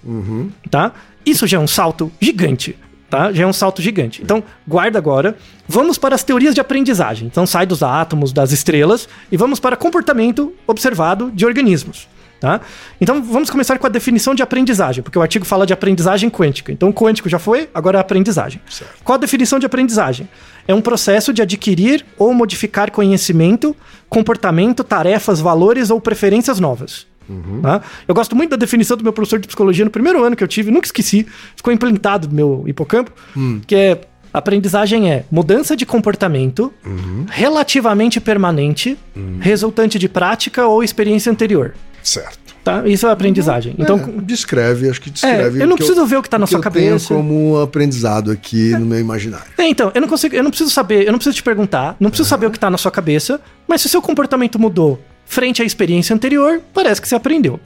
Tá? Isso já é um salto gigante. Tá? Já é um salto gigante. Então, guarda agora. Vamos para as teorias de aprendizagem. Então, sai dos átomos, das estrelas, e vamos para comportamento observado de organismos. Tá? Então, vamos começar com a definição de aprendizagem, porque o artigo fala de aprendizagem quântica. Então, quântico já foi, agora é aprendizagem. Qual a definição de aprendizagem? É um processo de adquirir ou modificar conhecimento, comportamento, tarefas, valores ou preferências novas. Tá? Eu gosto muito da definição do meu professor de psicologia no primeiro ano que eu tive, nunca esqueci, ficou implantado no meu hipocampo, que é Aprendizagem é mudança de comportamento relativamente permanente, resultante de prática ou experiência anterior. Certo. Tá? Isso é aprendizagem. Então, É, descreve, acho que descreve. É, eu não preciso ver o que tá na que sua eu cabeça. Tenho como aprendizado aqui no meu imaginário. É, então, eu não consigo, eu não preciso saber, eu não preciso te perguntar, não preciso saber o que tá na sua cabeça, mas se o seu comportamento mudou frente à experiência anterior, parece que você aprendeu.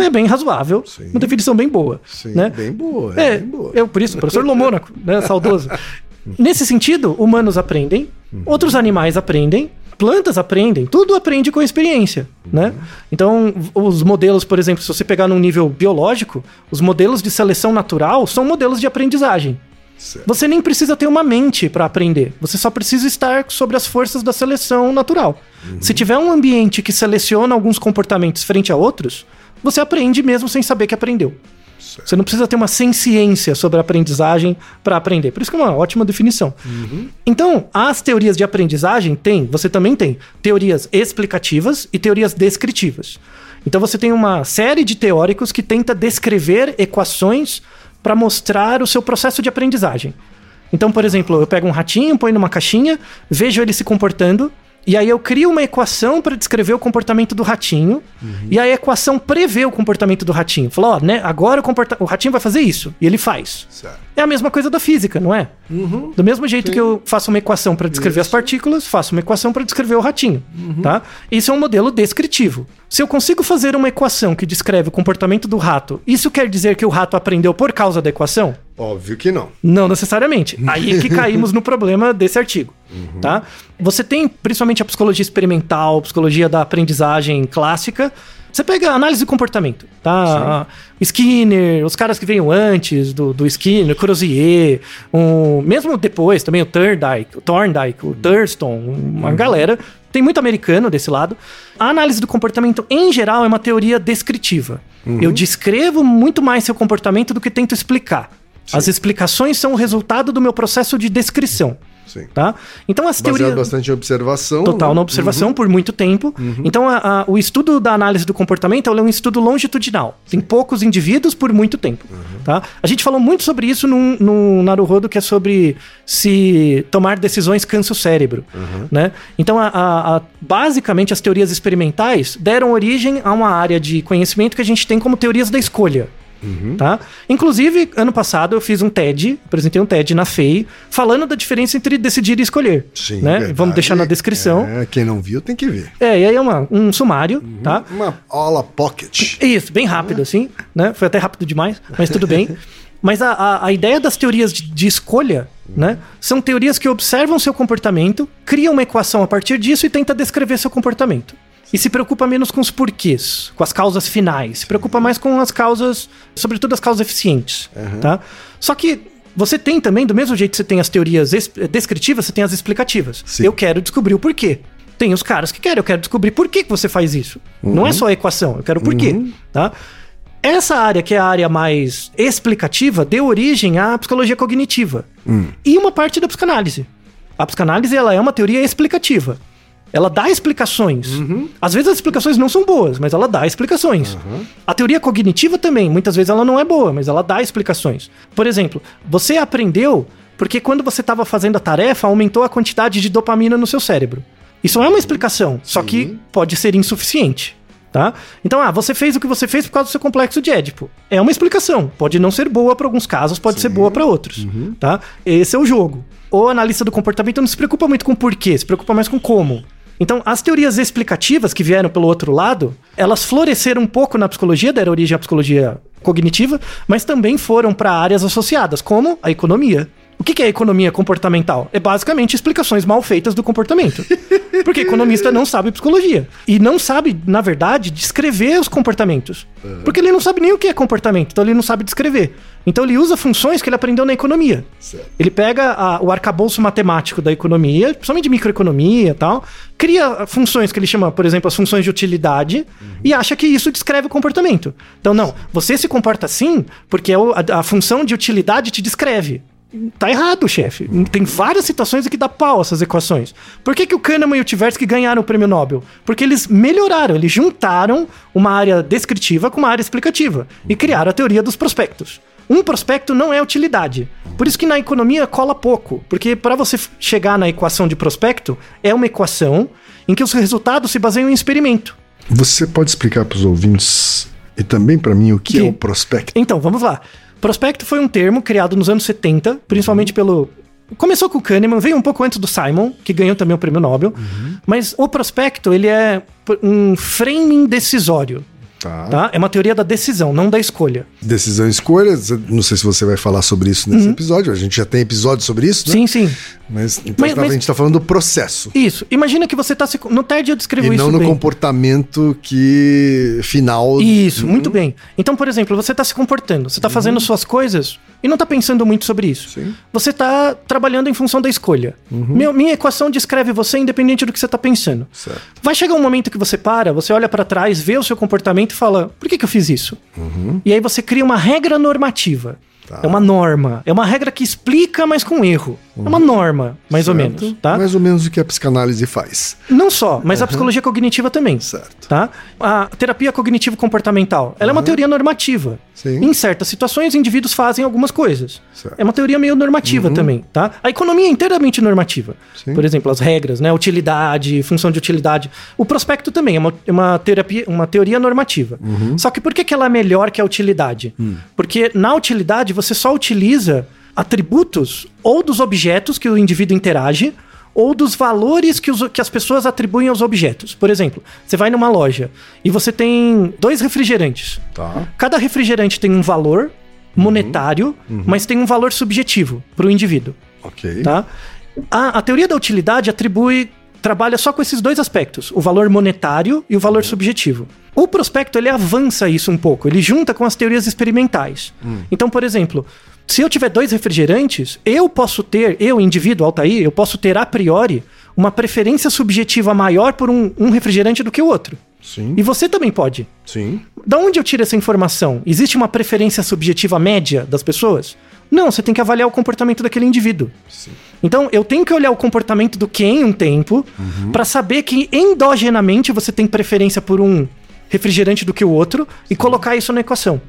É bem razoável, Sim. uma definição bem boa, Sim, né? bem boa. É, bem boa. eu por isso, professor Lomônaco, né, saudoso. *laughs* Nesse sentido, humanos aprendem, outros animais aprendem, plantas aprendem, tudo aprende com a experiência, né? Então, os modelos, por exemplo, se você pegar num nível biológico, os modelos de seleção natural são modelos de aprendizagem. Certo. Você nem precisa ter uma mente para aprender. Você só precisa estar sobre as forças da seleção natural. Se tiver um ambiente que seleciona alguns comportamentos frente a outros, você aprende mesmo sem saber que aprendeu. Você não precisa ter uma ciência sobre a aprendizagem para aprender. Por isso que é uma ótima definição. Então, as teorias de aprendizagem tem, você também tem teorias explicativas e teorias descritivas. Então você tem uma série de teóricos que tenta descrever equações para mostrar o seu processo de aprendizagem. Então, por exemplo, eu pego um ratinho, ponho numa caixinha, vejo ele se comportando, e aí eu crio uma equação para descrever o comportamento do ratinho, e a equação prevê o comportamento do ratinho. Fala, ó, né, agora o, comporta- o ratinho vai fazer isso, e ele faz. Certo. É a mesma coisa da física, não é? Do mesmo jeito que eu faço uma equação para descrever as Isso. partículas, faço uma equação para descrever o ratinho, tá? Isso é um modelo descritivo. Se eu consigo fazer uma equação que descreve o comportamento do rato, isso quer dizer que o rato aprendeu por causa da equação? Óbvio que não. Não necessariamente. Aí que *laughs* caímos no problema desse artigo, tá? Você tem principalmente a psicologia experimental, psicologia da aprendizagem clássica. Você pega a análise de comportamento, tá? Skinner, os caras que veio antes do, do Skinner, Crozier, um, mesmo depois também o Thorndike, o Thorndike, o Thurston, uma galera. Tem muito americano desse lado. A análise do comportamento, em geral, é uma teoria descritiva. Eu descrevo muito mais seu comportamento do que tento explicar. As explicações são o resultado do meu processo de descrição. Sim. Tá? Então as Baseado teorias. bastante em observação. Total né? na observação por muito tempo. Então, a- a- o estudo da análise do comportamento é um estudo longitudinal. Tem poucos indivíduos por muito tempo. Tá? A gente falou muito sobre isso no, no Naruhodo, que é sobre se tomar decisões cansa o cérebro. Né? Então, a- a- basicamente, as teorias experimentais deram origem a uma área de conhecimento que a gente tem como teorias da escolha. Tá? Inclusive, ano passado eu fiz um TED, apresentei um TED na FEI, falando da diferença entre decidir e escolher. Sim, né? verdade. Vamos deixar na descrição. É, quem não viu tem que ver. É, e aí é uma- um sumário, tá? Uma aula pocket. Isso, bem rápido, assim, né? Foi até rápido demais, mas tudo bem. *laughs* Mas a, a, a ideia das teorias de, de escolha, né? São teorias que observam seu comportamento, criam uma equação a partir disso e tenta descrever seu comportamento. E se preocupa menos com os porquês, com as causas finais. Se preocupa mais com as causas, sobretudo as causas eficientes, tá? Só que você tem também, do mesmo jeito que você tem as teorias es- descritivas, você tem as explicativas. Sim. Eu quero descobrir o porquê. Tem os caras que querem, eu quero descobrir por que que você faz isso. Não é só a equação, eu quero o porquê, tá? Essa área, que é a área mais explicativa, deu origem à psicologia cognitiva. E uma parte da psicanálise. A psicanálise ela é uma teoria explicativa. Ela dá explicações. Às vezes as explicações não são boas, mas ela dá explicações. A teoria cognitiva também, muitas vezes ela não é boa, mas ela dá explicações. Por exemplo, você aprendeu porque quando você estava fazendo a tarefa, aumentou a quantidade de dopamina no seu cérebro. Isso é uma explicação, só que pode ser insuficiente. Tá? Então, ah, você fez o que você fez por causa do seu complexo de Édipo. É uma explicação. Pode não ser boa para alguns casos, pode ser boa para outros. Tá? Esse é o jogo. O analista do comportamento não se preocupa muito com o porquê, se preocupa mais com como. Então, as teorias explicativas que vieram pelo outro lado, elas floresceram um pouco na psicologia, deram origem à psicologia cognitiva, mas também foram para áreas associadas, como a economia. O que é economia comportamental? É basicamente explicações mal feitas do comportamento. *laughs* Porque economista não sabe psicologia. E não sabe, na verdade, descrever os comportamentos. Porque ele não sabe nem o que é comportamento, então ele não sabe descrever. Então ele usa funções que ele aprendeu na economia. Certo. Ele pega a- o arcabouço matemático da economia, principalmente de microeconomia e tal, cria funções que ele chama, por exemplo, as funções de utilidade, e acha que isso descreve o comportamento. Então, não, você se comporta assim porque é a, a função de utilidade te descreve. Tá errado, chefe. Tem várias situações em que dá pau essas equações. Por que, que o Kahneman e o Tversky ganharam o prêmio Nobel? Porque eles melhoraram, eles juntaram uma área descritiva com uma área explicativa e criaram a teoria dos prospectos. Um prospecto não é utilidade. Por isso que na economia cola pouco, porque para você chegar na equação de prospecto, é uma equação em que os resultados se baseiam em experimento. Você pode explicar para os ouvintes e também para mim o que Que- é o prospecto? Então, vamos lá. Prospecto foi um termo criado nos anos 70, principalmente pelo. Começou com o Kahneman, veio um pouco antes do Simon, que ganhou também o prêmio Nobel. Mas o prospecto, ele é um framing decisório, Tá. tá? É uma teoria da decisão, não da escolha. Decisão e escolha. Não sei se você vai falar sobre isso nesse episódio. A gente já tem episódio sobre isso, né? Sim, sim. Mas, então Mas- tá- mas- a gente tá falando do processo. Isso. Imagina que você tá se. No TED eu descrevo E isso não no bem. comportamento que final. Isso, muito bem. Então, por exemplo, você está se comportando, você está fazendo suas coisas e não está pensando muito sobre isso. Sim. Você está trabalhando em função da escolha. Meu- minha equação descreve você independente do que você está pensando. Certo. Vai chegar um momento que você para, você olha para trás, vê o seu comportamento e fala: por que, que eu fiz isso? E aí você cria uma regra normativa. Tá. É uma norma. É uma regra que explica, mas com erro. É uma norma, mais ou Certo. menos. Tá? Mais ou menos o que a psicanálise faz. Não só, mas a psicologia cognitiva também. Certo. Tá? A terapia cognitivo-comportamental, ela é uma teoria normativa. Sim. Em certas situações, indivíduos fazem algumas coisas. Certo. É uma teoria meio normativa também, tá? A economia é inteiramente normativa. Sim. Por exemplo, as regras, né? Utilidade, função de utilidade. O prospecto também é uma, é uma, terapia, uma teoria normativa. Só que por que, que ela é melhor que a utilidade? Porque na utilidade você só utiliza atributos ou dos objetos que o indivíduo interage ou dos valores que, os- que as pessoas atribuem aos objetos. Por exemplo, você vai numa loja e você tem dois refrigerantes. Tá. Cada refrigerante tem um valor monetário, mas tem um valor subjetivo para o indivíduo, Ok. tá? A, a teoria da utilidade atribui trabalha só com esses dois aspectos, o valor monetário e o valor subjetivo. O prospecto ele avança isso um pouco, ele junta com as teorias experimentais. Então, por exemplo, se eu tiver dois refrigerantes, eu posso ter, eu indivíduo Altair, eu posso ter a priori uma preferência subjetiva maior por um, um refrigerante do que o outro. Sim. E você também pode. Sim. Da onde eu tiro essa informação? Existe uma preferência subjetiva média das pessoas? Não, você tem que avaliar o comportamento daquele indivíduo. Então, eu tenho que olhar o comportamento do Ken um tempo pra saber que endogenamente você tem preferência por um refrigerante do que o outro e colocar isso na equação.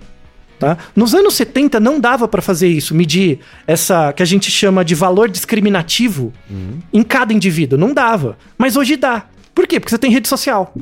Tá? Nos anos 70 não dava pra fazer isso, medir essa que a gente chama de valor discriminativo em cada indivíduo, não dava. Mas hoje dá. Por quê? Porque você tem rede social.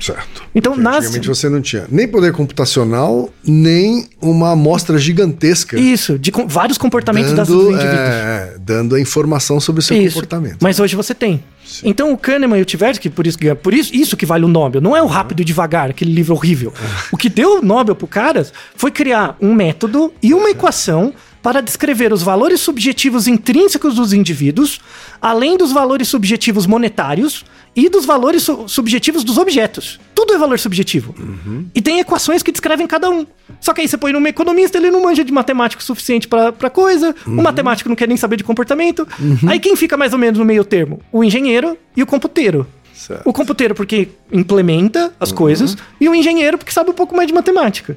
Certo. Então, Porque nas- Antigamente você não tinha nem poder computacional, nem uma amostra gigantesca. Isso, de com- vários comportamentos das- dando, dos indivíduos. é, dando a informação sobre o seu Isso. comportamento. Mas hoje você tem. Então o Kahneman e o Tversky, por isso, que- por isso, isso que vale o Nobel, não é o rápido e devagar, aquele livro horrível. O que deu o Nobel pro caras foi criar um método e uma equação para descrever os valores subjetivos intrínsecos dos indivíduos, além dos valores subjetivos monetários e dos valores su- subjetivos dos objetos. Tudo é valor subjetivo. E tem equações que descrevem cada um. Só que aí você põe num economista, ele não manja de matemático suficiente pra pra coisa, o matemático não quer nem saber de comportamento. Aí quem fica mais ou menos no meio termo? O engenheiro e o computeiro. Certo. O computeiro porque implementa as coisas e o engenheiro porque sabe um pouco mais de matemática.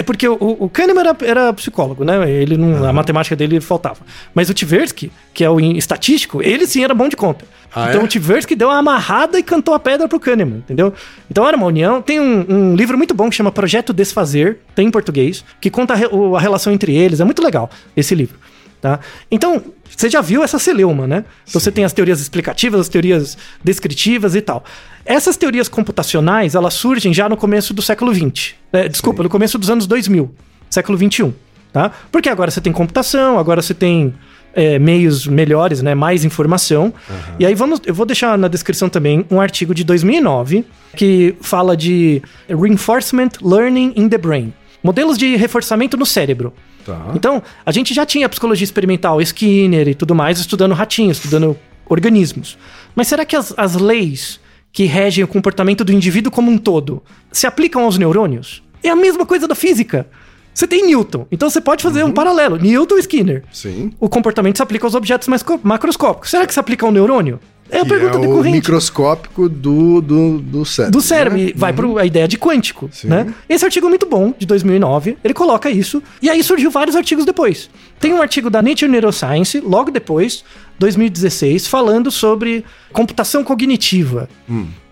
É porque o, o Kahneman era, era psicólogo, né? Ele não, A matemática dele faltava. Mas o Tversky, que é o estatístico, ele sim era bom de conta. Ah, então é? o Tversky deu uma amarrada e cantou a pedra pro Kahneman, entendeu? Então era uma união. Tem um, um livro muito bom que chama Projeto Desfazer, tem em português, que conta a, a relação entre eles. É muito legal esse livro. Tá? Então, você já viu essa celeuma, né? Então você tem as teorias explicativas, as teorias descritivas e tal. Essas teorias computacionais, elas surgem já no começo do século XX. né? desculpa, no começo dos anos 2000, século XXI. Tá? Porque agora você tem computação, agora você tem é, meios melhores, né? mais informação. E aí vamos, eu vou deixar na descrição também um artigo de 2009 que fala de Reinforcement Learning in the Brain. Modelos de reforçamento no cérebro. Tá. Então, a gente já tinha psicologia experimental, Skinner e tudo mais, estudando ratinhos, estudando organismos. Mas será que as, as leis que regem o comportamento do indivíduo como um todo se aplicam aos neurônios? É a mesma coisa da física. Você tem Newton, então você pode fazer um paralelo. Newton e Skinner. Sim. O comportamento se aplica aos objetos mais co- macroscópicos. Será que se aplica ao neurônio? É a pergunta é o decorrente microscópico do, do, do cérebro. do cérebro né? vai para a ideia de quântico, Sim. né? Esse artigo é muito bom, de 2009, ele coloca isso, e aí surgiu vários artigos depois. Tem um artigo da Nature Neuroscience, logo depois, 2016, falando sobre computação cognitiva.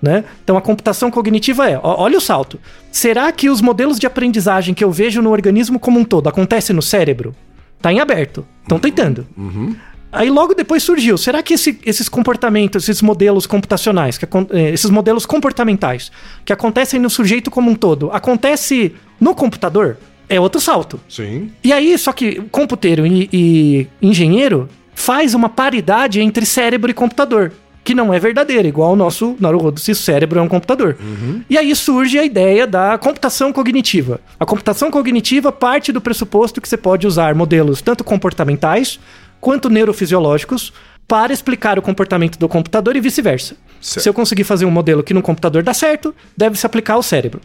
Né? Então a computação cognitiva é, olha o salto. Será que os modelos de aprendizagem que eu vejo no organismo como um todo acontecem no cérebro? Tá em aberto. Estão tentando. Aí logo depois surgiu, será que esse- esses comportamentos, esses modelos computacionais, que eh, esses modelos comportamentais que acontecem no sujeito como um todo, acontece no computador? É outro salto. Sim. E aí, só que computeiro e, e engenheiro faz uma paridade entre cérebro e computador, que não é verdadeira, igual o nosso Naruhodo, se o cérebro é um computador. E aí surge a ideia da computação cognitiva. A computação cognitiva parte do pressuposto que você pode usar modelos tanto comportamentais quanto neurofisiológicos para explicar o comportamento do computador e vice-versa. Se eu conseguir fazer um modelo que no computador dá certo, deve se aplicar ao cérebro.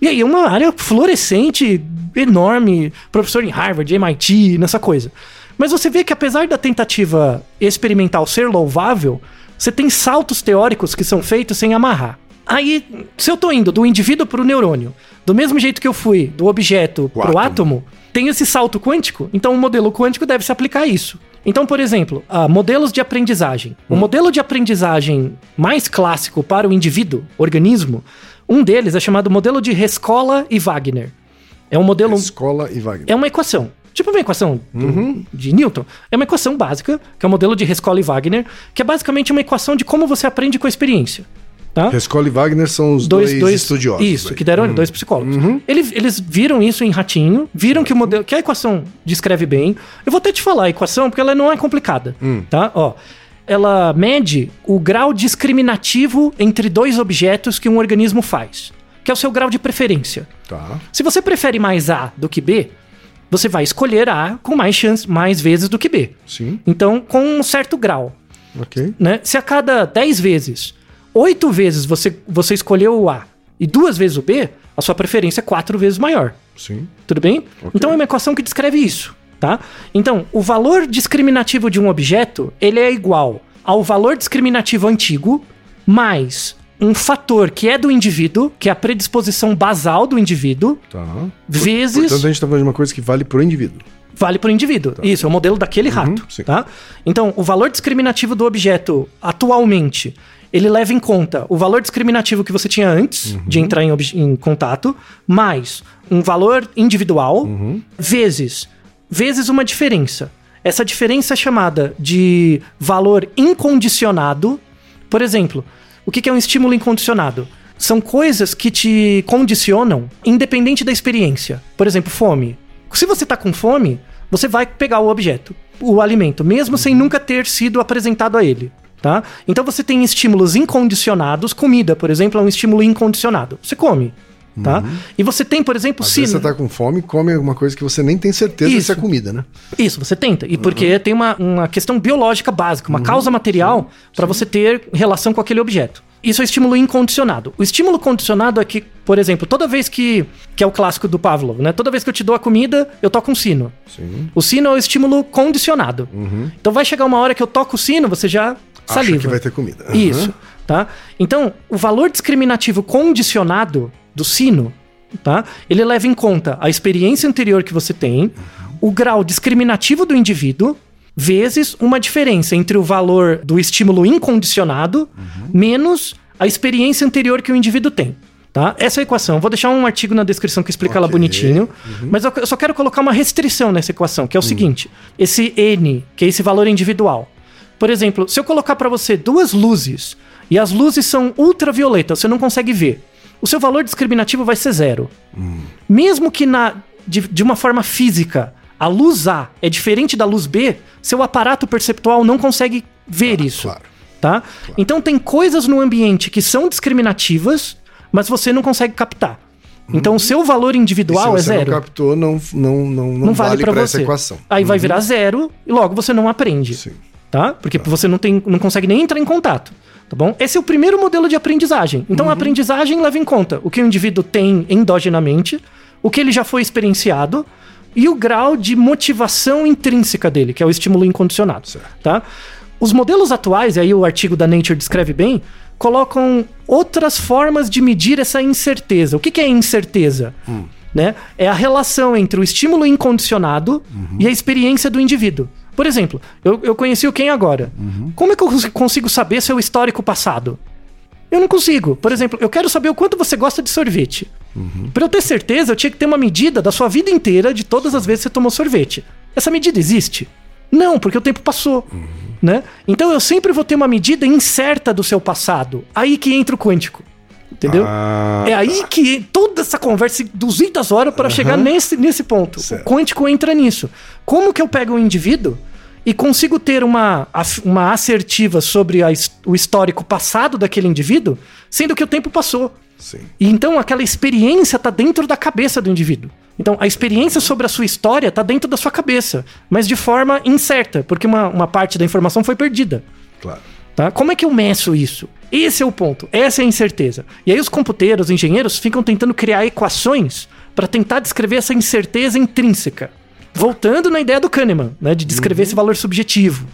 E aí, uma área florescente, enorme, professor em Harvard, MIT, nessa coisa. Mas você vê que apesar da tentativa experimental ser louvável, você tem saltos teóricos que são feitos sem amarrar. Aí, se eu tô indo do indivíduo pro neurônio, do mesmo jeito que eu fui do objeto O pro átomo. átomo, tem esse salto quântico, então o modelo quântico deve se aplicar a isso. Então, por exemplo, ah, modelos de aprendizagem. O modelo de aprendizagem mais clássico para o indivíduo, organismo, um deles é chamado modelo de Rescola e Wagner. É um modelo. Escola e Wagner. É uma equação. Tipo uma equação do- de Newton. É uma equação básica, que é o modelo de Rescola e Wagner, que é basicamente uma equação de como você aprende com a experiência. Tá? Rescola e Wagner são os dois, estudiosos. Isso, aí. que deram dois psicólogos. Eles, eles viram isso em ratinho, viram que o modelo, que a equação descreve bem. Eu vou até te falar a equação porque ela não é complicada, tá? Ó, ela mede o grau discriminativo entre dois objetos que um organismo faz, que é o seu grau de preferência. Tá. Se você prefere mais A do que B, você vai escolher A com mais chance, mais vezes do que B. Sim. Então, com um certo grau Ok. né? Se a cada 10 vezes, 8 vezes você, você escolheu o A e duas vezes o B, a sua preferência é quatro vezes maior. Sim. Tudo bem? Então é uma equação que descreve isso, tá? Então, o valor discriminativo de um objeto, ele é igual ao valor discriminativo antigo mais um fator que é do indivíduo, que é a predisposição basal do indivíduo, Tá. vezes Portanto, a gente tá falando de uma coisa que vale pro indivíduo. vale para o indivíduo. Isso, é o modelo daquele rato, sim. tá? Então, o valor discriminativo do objeto atualmente, ele leva em conta o valor discriminativo que você tinha antes de entrar em, em contato, mais um valor individual, vezes, vezes uma diferença. Essa diferença é chamada de valor incondicionado. Por exemplo, o que que é um estímulo incondicionado? São coisas que te condicionam independente da experiência. Por exemplo, fome. Se você tá com fome, você vai pegar o objeto, o alimento, mesmo sem nunca ter sido apresentado a ele. Tá? Então você tem estímulos incondicionados. Comida, por exemplo, é um estímulo incondicionado. Você come. Tá? E você tem, por exemplo, Às se. vezes você tá com fome, come alguma coisa que você nem tem certeza Isso. se é comida, né? Isso, você tenta. E porque tem uma, uma questão biológica básica, uma causa material para você ter relação com aquele objeto. Isso é estímulo incondicionado. O estímulo condicionado é que, por exemplo, toda vez que. que é o clássico do Pavlov, né? Toda vez que eu te dou a comida, eu toco um sino. Sim. O sino é o estímulo condicionado. Então vai chegar uma hora que eu toco o sino, você já Acha saliva. que vai ter comida. Aham. Isso, tá? Então, o valor discriminativo condicionado do sino, tá? Ele leva em conta a experiência anterior que você tem, o grau discriminativo do indivíduo, vezes uma diferença entre o valor do estímulo incondicionado menos a experiência anterior que o indivíduo tem. Tá? Essa é a equação. Vou deixar um artigo na descrição que explica ela Ok. bonitinho. Mas eu, eu só quero colocar uma restrição nessa equação, que é o seguinte: esse N, que é esse valor individual. Por exemplo, se eu colocar para você duas luzes e as luzes são ultravioletas, você não consegue ver. O seu valor discriminativo vai ser zero. Mesmo que na, de, de uma forma física a luz A é diferente da luz B, seu aparato perceptual não consegue ver isso. claro. Tá? Então tem coisas no ambiente que são discriminativas, mas você não consegue captar. Então o seu valor E individual é se você zero. não captou, não, não, não, não, não vale, pra você. essa equação. Uhum. Aí vai virar zero e logo você não aprende Sim. tá? Porque você não, tem, não consegue nem entrar em contato, tá bom? Esse é o primeiro modelo de aprendizagem. Então, a aprendizagem leva em conta o que o indivíduo tem endogenamente, o que ele já foi experienciado e o grau de motivação intrínseca dele, que é o estímulo incondicionado, Certo. tá? Os modelos atuais, e aí o artigo da Nature descreve bem, colocam outras formas de medir essa incerteza. O que, que é incerteza? Né? É a relação entre o estímulo incondicionado e a experiência do indivíduo. Por exemplo, eu, eu conheci o Ken agora. Como é que eu cons- consigo saber seu histórico passado? Eu não consigo. Por exemplo, eu quero saber o quanto você gosta de sorvete. Pra eu ter certeza, eu tinha que ter uma medida da sua vida inteira de todas as vezes que você tomou sorvete. Essa medida existe? Não, porque o tempo passou. Né? Então eu sempre vou ter uma medida incerta do seu passado. Aí que entra o quântico. Entendeu? Ah, É aí que toda essa conversa, 200 horas para chegar nesse, nesse ponto. Certo. O quântico entra nisso. Como que eu pego um indivíduo e consigo ter uma, uma assertiva sobre a o histórico passado daquele indivíduo, sendo que o tempo passou? sim. E então aquela experiência tá dentro da cabeça do indivíduo. Então a experiência sobre a sua história tá dentro da sua cabeça, mas de forma incerta, porque uma, uma parte da informação foi perdida. Claro. Tá? Como é que eu meço isso? Esse é o ponto, essa é a incerteza. E aí os computeiros, os engenheiros ficam tentando criar equações para tentar descrever essa incerteza intrínseca. Voltando na ideia do Kahneman, né, de descrever esse valor subjetivo.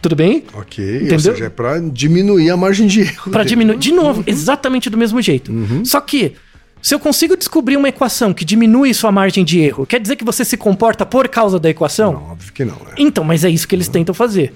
Tudo bem? Ok. Ou Entendeu? seja, é pra diminuir a margem de erro. Para diminuir. De novo, exatamente do mesmo jeito. Só que, se eu consigo descobrir uma equação que diminui sua margem de erro, quer dizer que você se comporta por causa da equação? Não, óbvio que não, né? Então, mas é isso que eles tentam fazer.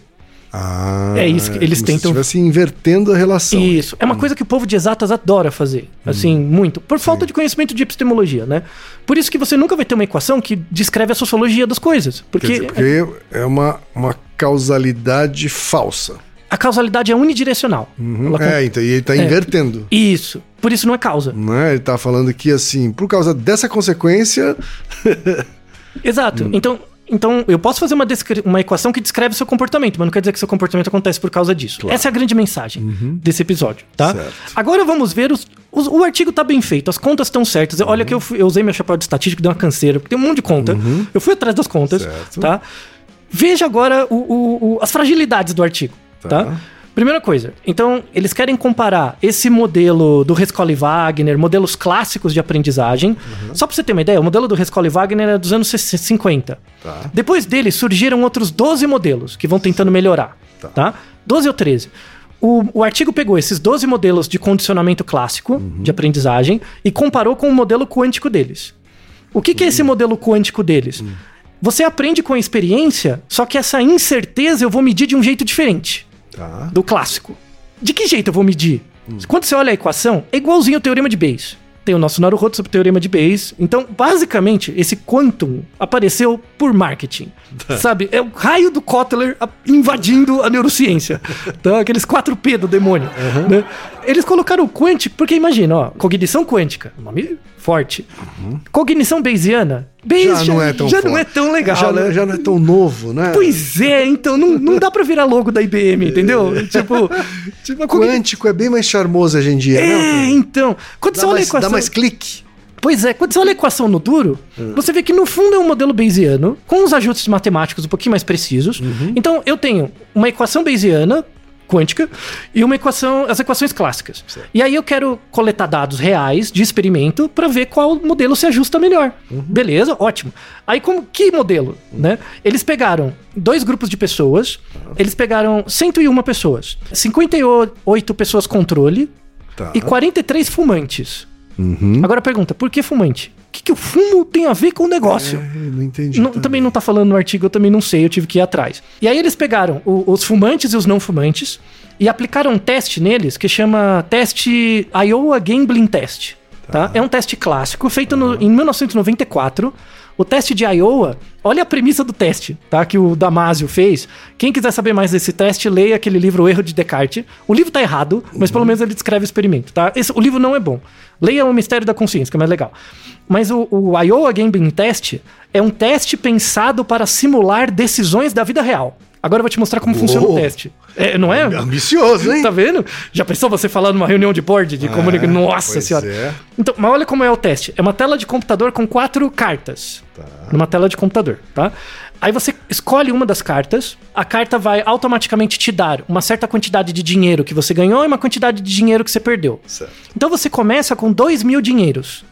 Ah, É isso que eles como tentam- Se estivesse invertendo a relação. Isso. É uma coisa que o povo de exatas adora fazer. Assim, muito. Por falta de conhecimento de epistemologia, né? Por isso que você nunca vai ter uma equação que descreve a sociologia das coisas. Porque dizer, porque é uma, uma causalidade falsa. a causalidade é unidirecional. Ela con- É, então, e ele tá invertendo. Isso. Por isso não é causa. Né? Ele tá falando que, assim, por causa dessa consequência, *laughs* Exato. Hum. Então, então, eu posso fazer uma, uma equação que descreve seu comportamento, mas não quer dizer que seu comportamento acontece por causa disso. Essa é a grande mensagem desse episódio, tá? Uhum. Certo. Agora vamos ver os, os- o artigo tá bem feito, as contas estão certas. Uhum. Olha que eu, eu usei meu chapéu de estatístico, deu uma canseira, porque tem um monte de conta. Eu fui atrás das contas, Certo. tá? Veja agora o- o- o- as fragilidades do artigo, tá? Tá. Primeira coisa, então eles querem comparar esse modelo do Rescoll Wagner, modelos clássicos de aprendizagem. Só pra você ter uma ideia, o modelo do Rescoll Wagner é dos anos 50. Tá. Depois dele surgiram outros 12 modelos que vão tentando melhorar. Tá. Tá. 12 ou 13. O, o artigo pegou esses 12 modelos de condicionamento clássico de aprendizagem e comparou com o modelo quântico deles. O que, que é esse modelo quântico deles? Você aprende com a experiência, só que essa incerteza eu vou medir de um jeito diferente tá. do clássico. De que jeito eu vou medir? Quando você olha a equação, é igualzinho ao teorema de Bayes. Tem o nosso Naruhodo sobre o teorema de Bayes. Então, basicamente, esse quantum apareceu por marketing. Sabe? É o raio do Kotler invadindo a neurociência. *laughs* Então, aqueles 4P do demônio. né? Eles colocaram o quântico, porque imagina, ó, cognição quântica, nome forte. Cognição Bayesiana, Bayes Já não é tão já não é tão legal. Já, né? não- já não é tão novo, né? Pois é, então não, não dá pra virar logo da IBM, entendeu? tipo, *laughs* tipo Quântico é bem mais charmoso hoje em dia, É, né? então. Quando você Dá olha a mais, equação. dá mais clique. Pois é, quando você olha a equação no duro, você vê que no fundo é um modelo bayesiano, com os ajustes matemáticos um pouquinho mais precisos. Então eu tenho uma equação bayesiana quântica e uma equação, as equações clássicas. E aí eu quero coletar dados reais de experimento para ver qual modelo se ajusta melhor. Beleza, ótimo. Aí como que modelo, né? Eles pegaram dois grupos de pessoas, eles pegaram 101 pessoas, 58 pessoas controle Tá. e 43 fumantes. Agora pergunta, por que fumante? O que, que o fumo tem a ver com o negócio? É, não entendi. Não- também não tá falando no artigo, eu também não sei, eu tive que ir atrás. E aí eles pegaram o- os fumantes e os não fumantes e aplicaram um teste neles que chama teste Iowa Gambling Test. Tá? É um teste clássico, feito no- em 1994. O teste de Iowa, olha a premissa do teste, tá? Que o Damasio fez. Quem quiser saber mais desse teste, leia aquele livro O Erro de Descartes. O livro tá errado, mas pelo menos ele descreve o experimento, tá? Esse- o livro não é bom. Leia O Mistério da Consciência, que é mais legal. Mas o, o Iowa Gambling Test é um teste pensado para simular decisões da vida real. Agora eu vou te mostrar como funciona o Uou. teste. É, não é? Ambicioso, hein? *laughs* Tá vendo? Já pensou você falar numa reunião de board de comunicação? Nossa senhora. é. Então, mas olha como é o teste. É uma tela de computador com quatro cartas. Numa tela de computador, tá? Aí você escolhe uma das cartas, a carta vai automaticamente te dar uma certa quantidade de dinheiro que você ganhou e uma quantidade de dinheiro que você perdeu. Certo. Então você começa com 2 mil dinheiros.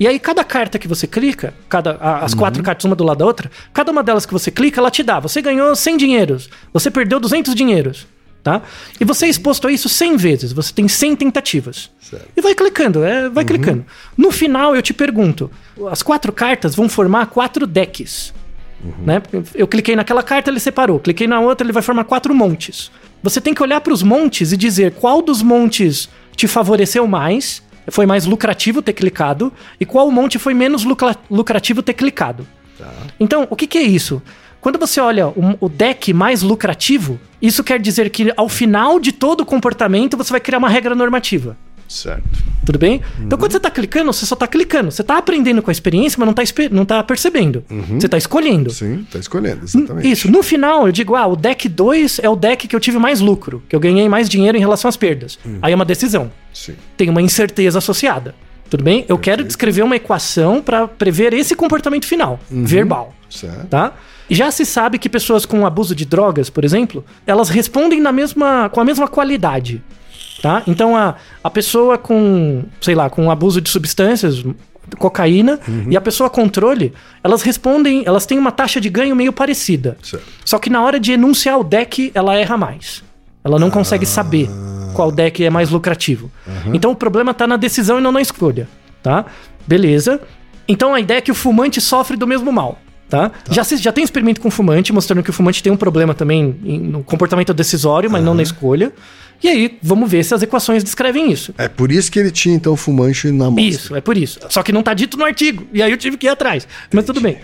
E aí cada carta que você clica, cada, a- as quatro cartas uma do lado da outra, cada uma delas que você clica, ela te dá. Você ganhou 100 dinheiros, você perdeu 200 dinheiros. Tá? E você é exposto a isso 100 vezes, você tem 100 tentativas. Certo. E vai clicando, é, vai clicando. No final eu te pergunto, as quatro cartas vão formar quatro decks. Né? Eu cliquei naquela carta, ele separou. Cliquei na outra, ele vai formar quatro montes. Você tem que olhar para os montes e dizer qual dos montes te favoreceu mais, foi mais lucrativo ter clicado, e qual monte foi menos lucra- lucrativo ter clicado. Então, o que, que é isso? Quando você olha o, o deck mais lucrativo, isso quer dizer que ao final de todo o comportamento você vai criar uma regra normativa. Certo. Tudo bem? Então, quando você tá clicando, você só tá clicando. Você tá aprendendo com a experiência, mas não tá, espe- não tá percebendo. Você tá escolhendo. Sim, tá escolhendo, exatamente. Isso. No final, eu digo, ah, o deck 2 é o deck que eu tive mais lucro, que eu ganhei mais dinheiro em relação às perdas. Aí é uma decisão. Sim. Tem uma incerteza associada. Tudo bem? Eu quero descrever uma equação para prever esse comportamento final, verbal Certo. tá? E já se sabe que pessoas com abuso de drogas, por exemplo, elas respondem na mesma, com a mesma qualidade, tá? Então a, a pessoa com, sei lá, com abuso de substâncias, cocaína, e a pessoa controle, elas respondem, elas têm uma taxa de ganho meio parecida. Certo. Só que na hora de enunciar o deck, ela erra mais. Ela não consegue saber qual deck é mais lucrativo. Então o problema tá na decisão e não na escolha, tá? Beleza. Então a ideia é que o fumante sofre do mesmo mal, tá? Já, se- já tem experimento com fumante, mostrando que o fumante tem um problema também no comportamento decisório, mas não na escolha. E aí, vamos ver se as equações descrevem isso. É por isso que ele tinha, então, fumante na mão. Isso, é por isso. Só que não tá dito no artigo. E aí eu tive que ir atrás. Mas tudo bem.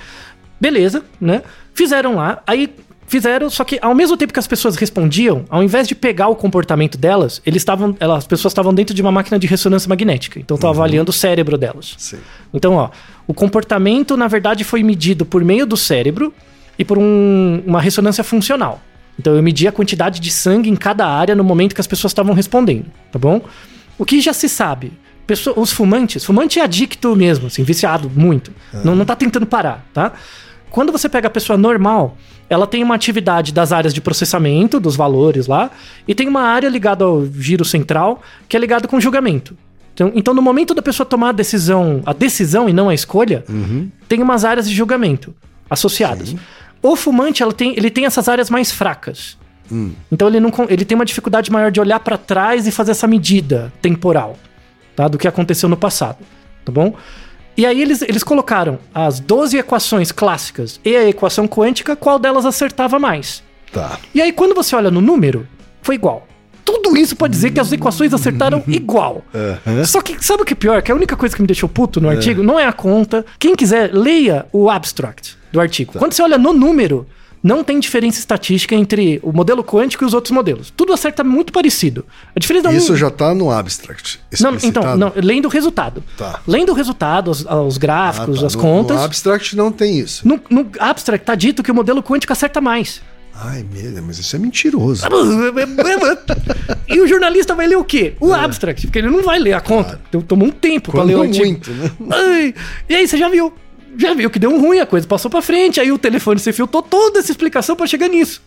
Beleza, né? Fizeram lá, aí fizeram, só que ao mesmo tempo que as pessoas respondiam, ao invés de pegar o comportamento delas, eles estavam, elas, as pessoas estavam dentro de uma máquina de ressonância magnética. Então estava avaliando o cérebro delas. Sim. Então, ó, o comportamento, na verdade, foi medido por meio do cérebro e por um- uma ressonância funcional. Então, eu medi a quantidade de sangue em cada área no momento que as pessoas estavam respondendo, tá bom? O que já se sabe? Pessoa- os fumantes, fumante é adicto mesmo, assim, viciado muito. Não, não tá tentando parar, tá? Quando você pega a pessoa normal, ela tem uma atividade das áreas de processamento, dos valores lá, e tem uma área ligada ao giro central, que é ligado com julgamento. Então, então, no momento da pessoa tomar a decisão, a decisão e não a escolha, tem umas áreas de julgamento associadas. O fumante, tem, ele tem essas áreas mais fracas. Então ele, não, ele tem uma dificuldade maior de olhar para trás e fazer essa medida temporal, tá? Do que aconteceu no passado, tá bom? E aí eles, eles colocaram as 12 equações clássicas e a equação quântica, qual delas acertava mais. Tá. E aí, quando você olha no número, foi igual. Tudo isso pode dizer que as equações acertaram igual. Só que sabe o que é pior? Que a única coisa que me deixou puto no artigo não é a conta. Quem quiser, leia o abstract do artigo. Quando você olha no número, não tem diferença estatística entre o modelo quântico e os outros modelos. Tudo acerta muito parecido. A diferença Isso já tá no abstract. não, então, não, lendo o resultado. Tá. Lendo o resultado, os, os Ah, gráficos, tá. as No- contas. No abstract não tem isso. No, no abstract tá dito que o modelo quântico acerta mais. Ai, meu, mas isso é mentiroso. *laughs* e o jornalista vai ler o quê? O abstract, porque ele não vai ler a conta. Então, Tomou um tempo pra ler o artigo. muito, né? Ai, e aí, você já viu? Já viu que deu um ruim, a coisa passou pra frente, aí o telefone se filtrou toda essa explicação pra chegar nisso.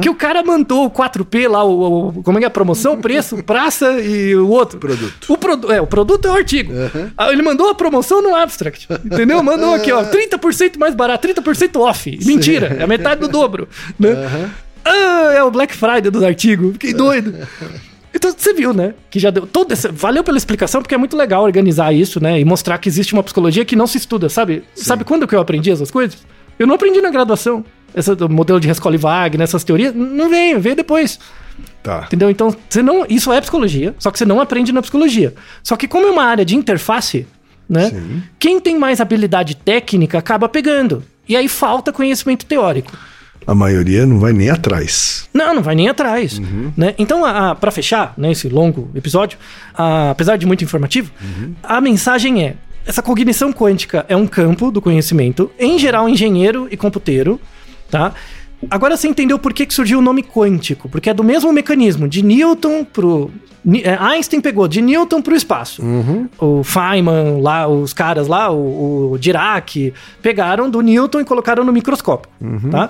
Que o cara mandou o 4P lá, o, o- como é que é a promoção, *laughs* preço, praça e o outro. Produto. O produ é, o produto é o artigo. Ah, Ele mandou a promoção no abstract, entendeu? Mandou aqui, ó, 30% mais barato, 30% off. Mentira, é a metade do dobro, né? Ah, é o Black Friday dos artigos, fiquei doido. *laughs* Então você viu, né? Que já deu todo esse. Valeu pela explicação, porque é muito legal organizar isso, né? E mostrar que existe uma psicologia que não se estuda, sabe? Sabe quando que eu aprendi essas coisas? Eu não aprendi na graduação. Esse modelo de Rescola e Wagner, essas teorias, não veio, veio depois. Tá. Entendeu? Então, você não, isso é psicologia, só que você não aprende na psicologia. Só que como é uma área de interface, né? Sim. Quem tem mais habilidade técnica acaba pegando. E aí falta conhecimento teórico. A maioria não vai nem atrás. Não, não vai nem atrás. Né? Então, para fechar né, esse longo episódio, a- apesar de muito informativo, a mensagem é: essa cognição quântica é um campo do conhecimento, em geral, engenheiro e computeiro. Tá? Agora você entendeu por que, que surgiu o nome quântico, porque é do mesmo mecanismo, de Newton pro. É, Einstein pegou de Newton pro espaço. O Feynman, lá, os caras lá, o, o Dirac, pegaram do Newton e colocaram no microscópio. Tá?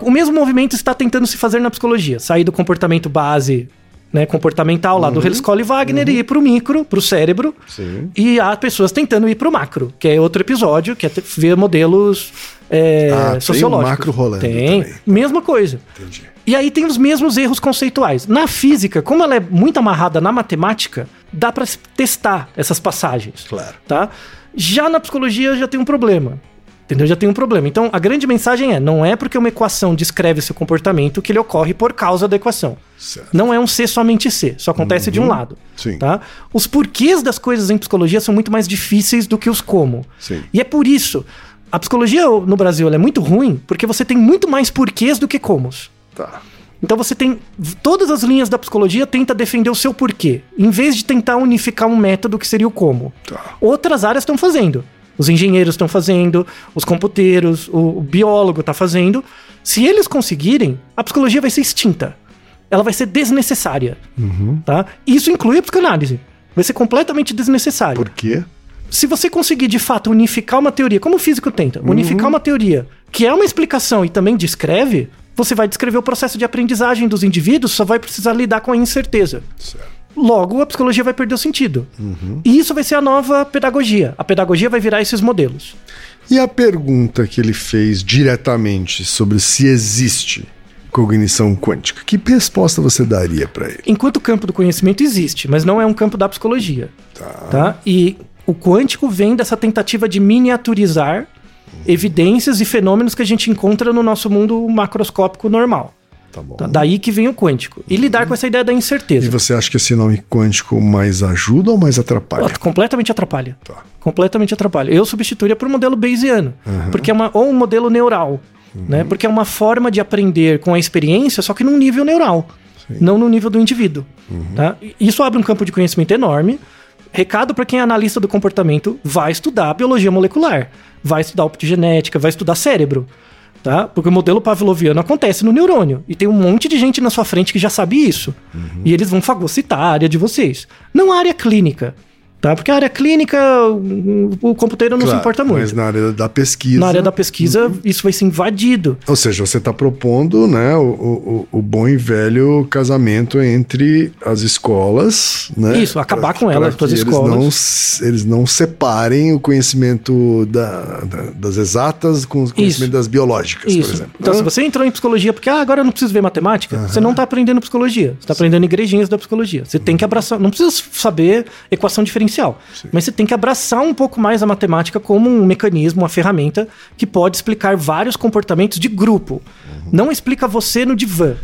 O mesmo movimento está tentando se fazer na psicologia, sair do comportamento base né, comportamental lá do Helskol e Wagner e ir pro micro, pro cérebro. Sim. E há pessoas tentando ir pro macro, que é outro episódio, que é ver modelos é, Ah, tem o sociológicos. macro rolando Tem. também. Mesma coisa. Entendi. E aí tem os mesmos erros conceituais. Na física, como ela é muito amarrada na matemática, dá para testar essas passagens. Claro. Tá? Já na psicologia já tem um problema. Entendeu? Já tem um problema. Então, a grande mensagem é: não é porque uma equação descreve seu comportamento que ele ocorre por causa da equação. Certo. Não é um C somente C, só acontece de um lado. Sim. Tá? Os porquês das coisas em psicologia são muito mais difíceis do que os como. Sim. E é por isso, a psicologia no Brasil é muito ruim porque você tem muito mais porquês do que comos. Tá. Então você tem. Todas as linhas da psicologia tenta defender o seu porquê, em vez de tentar unificar um método que seria o como. Tá. Outras áreas estão fazendo. Os engenheiros estão fazendo, os computeiros, o, o biólogo está fazendo. Se eles conseguirem, a psicologia vai ser extinta. Ela vai ser desnecessária. Tá? Isso inclui a psicanálise. Vai ser completamente desnecessário Por quê? se você conseguir de fato unificar uma teoria, como o físico tenta, unificar uma teoria que é uma explicação e também descreve, você vai descrever o processo de aprendizagem dos indivíduos, só vai precisar lidar com a incerteza. Certo. Logo, a psicologia vai perder o sentido. E isso vai ser a nova pedagogia. A pedagogia vai virar esses modelos. E a pergunta que ele fez diretamente sobre se existe cognição quântica, que resposta você daria para ele? Enquanto o campo do conhecimento existe, mas não é um campo da psicologia. Tá. E o quântico vem dessa tentativa de miniaturizar evidências e fenômenos que a gente encontra no nosso mundo macroscópico normal. Tá bom. Tá? Daí que vem o quântico. E lidar com essa ideia da E incerteza. você acha que esse nome quântico mais ajuda ou mais atrapalha? Completamente atrapalha. Tá. Completamente atrapalha. Eu substituiria por um modelo Bayesiano. Porque é uma, ou um modelo neural. Né? Porque é uma forma de aprender com a experiência, só que num nível neural. Não no nível do indivíduo. Tá? E Isso abre um campo de conhecimento enorme. Recado para quem é analista do comportamento, vai estudar biologia molecular, vai estudar optogenética, vai estudar cérebro. Tá? Porque o modelo pavloviano acontece no neurônio. E tem um monte de gente na sua frente que já sabe isso. E eles vão fagocitar a área de vocês. Não a área clínica. Tá? Porque a área clínica, o computeiro não se Claro, importa muito. Mas na área da pesquisa. Na área da pesquisa, isso vai ser invadido. Ou seja, você está propondo né, o, o, o bom e velho casamento entre as escolas. Né, Isso, acabar Pra- com elas, com as escolas. Eles não, eles não separem o conhecimento da- da- das exatas com o conhecimento das biológicas, por Isso. exemplo. Então, né? se você entrou em psicologia porque ah, agora eu não preciso ver matemática, você não está aprendendo psicologia. Você está aprendendo igrejinhas da psicologia. Você tem que abraçar. Não precisa saber equação diferencial, mas você tem que abraçar um pouco mais a matemática como um mecanismo, uma ferramenta que pode explicar vários comportamentos de grupo. Não explica você no divã.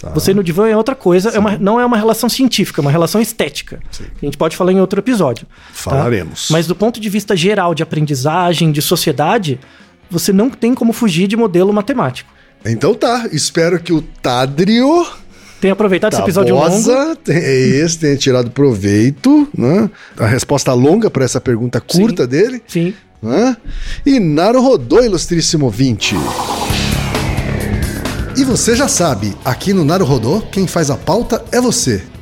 Tá. Você no divã é outra coisa, é uma- não é uma relação científica, é uma relação estética. A gente pode falar em outro episódio. tá? Falaremos. Mas do ponto de vista geral de aprendizagem, de sociedade, você não tem como fugir de modelo matemático. Então tá, espero que o Tadrio Tem aproveitado esse episódio longo. Tem- é esse, tenha tirado proveito, né? A resposta longa para essa pergunta curta dele, Sim. né? E Naro rodou, ilustríssimo 20. E você já sabe, aqui no Naro Rodô, quem faz a pauta é você.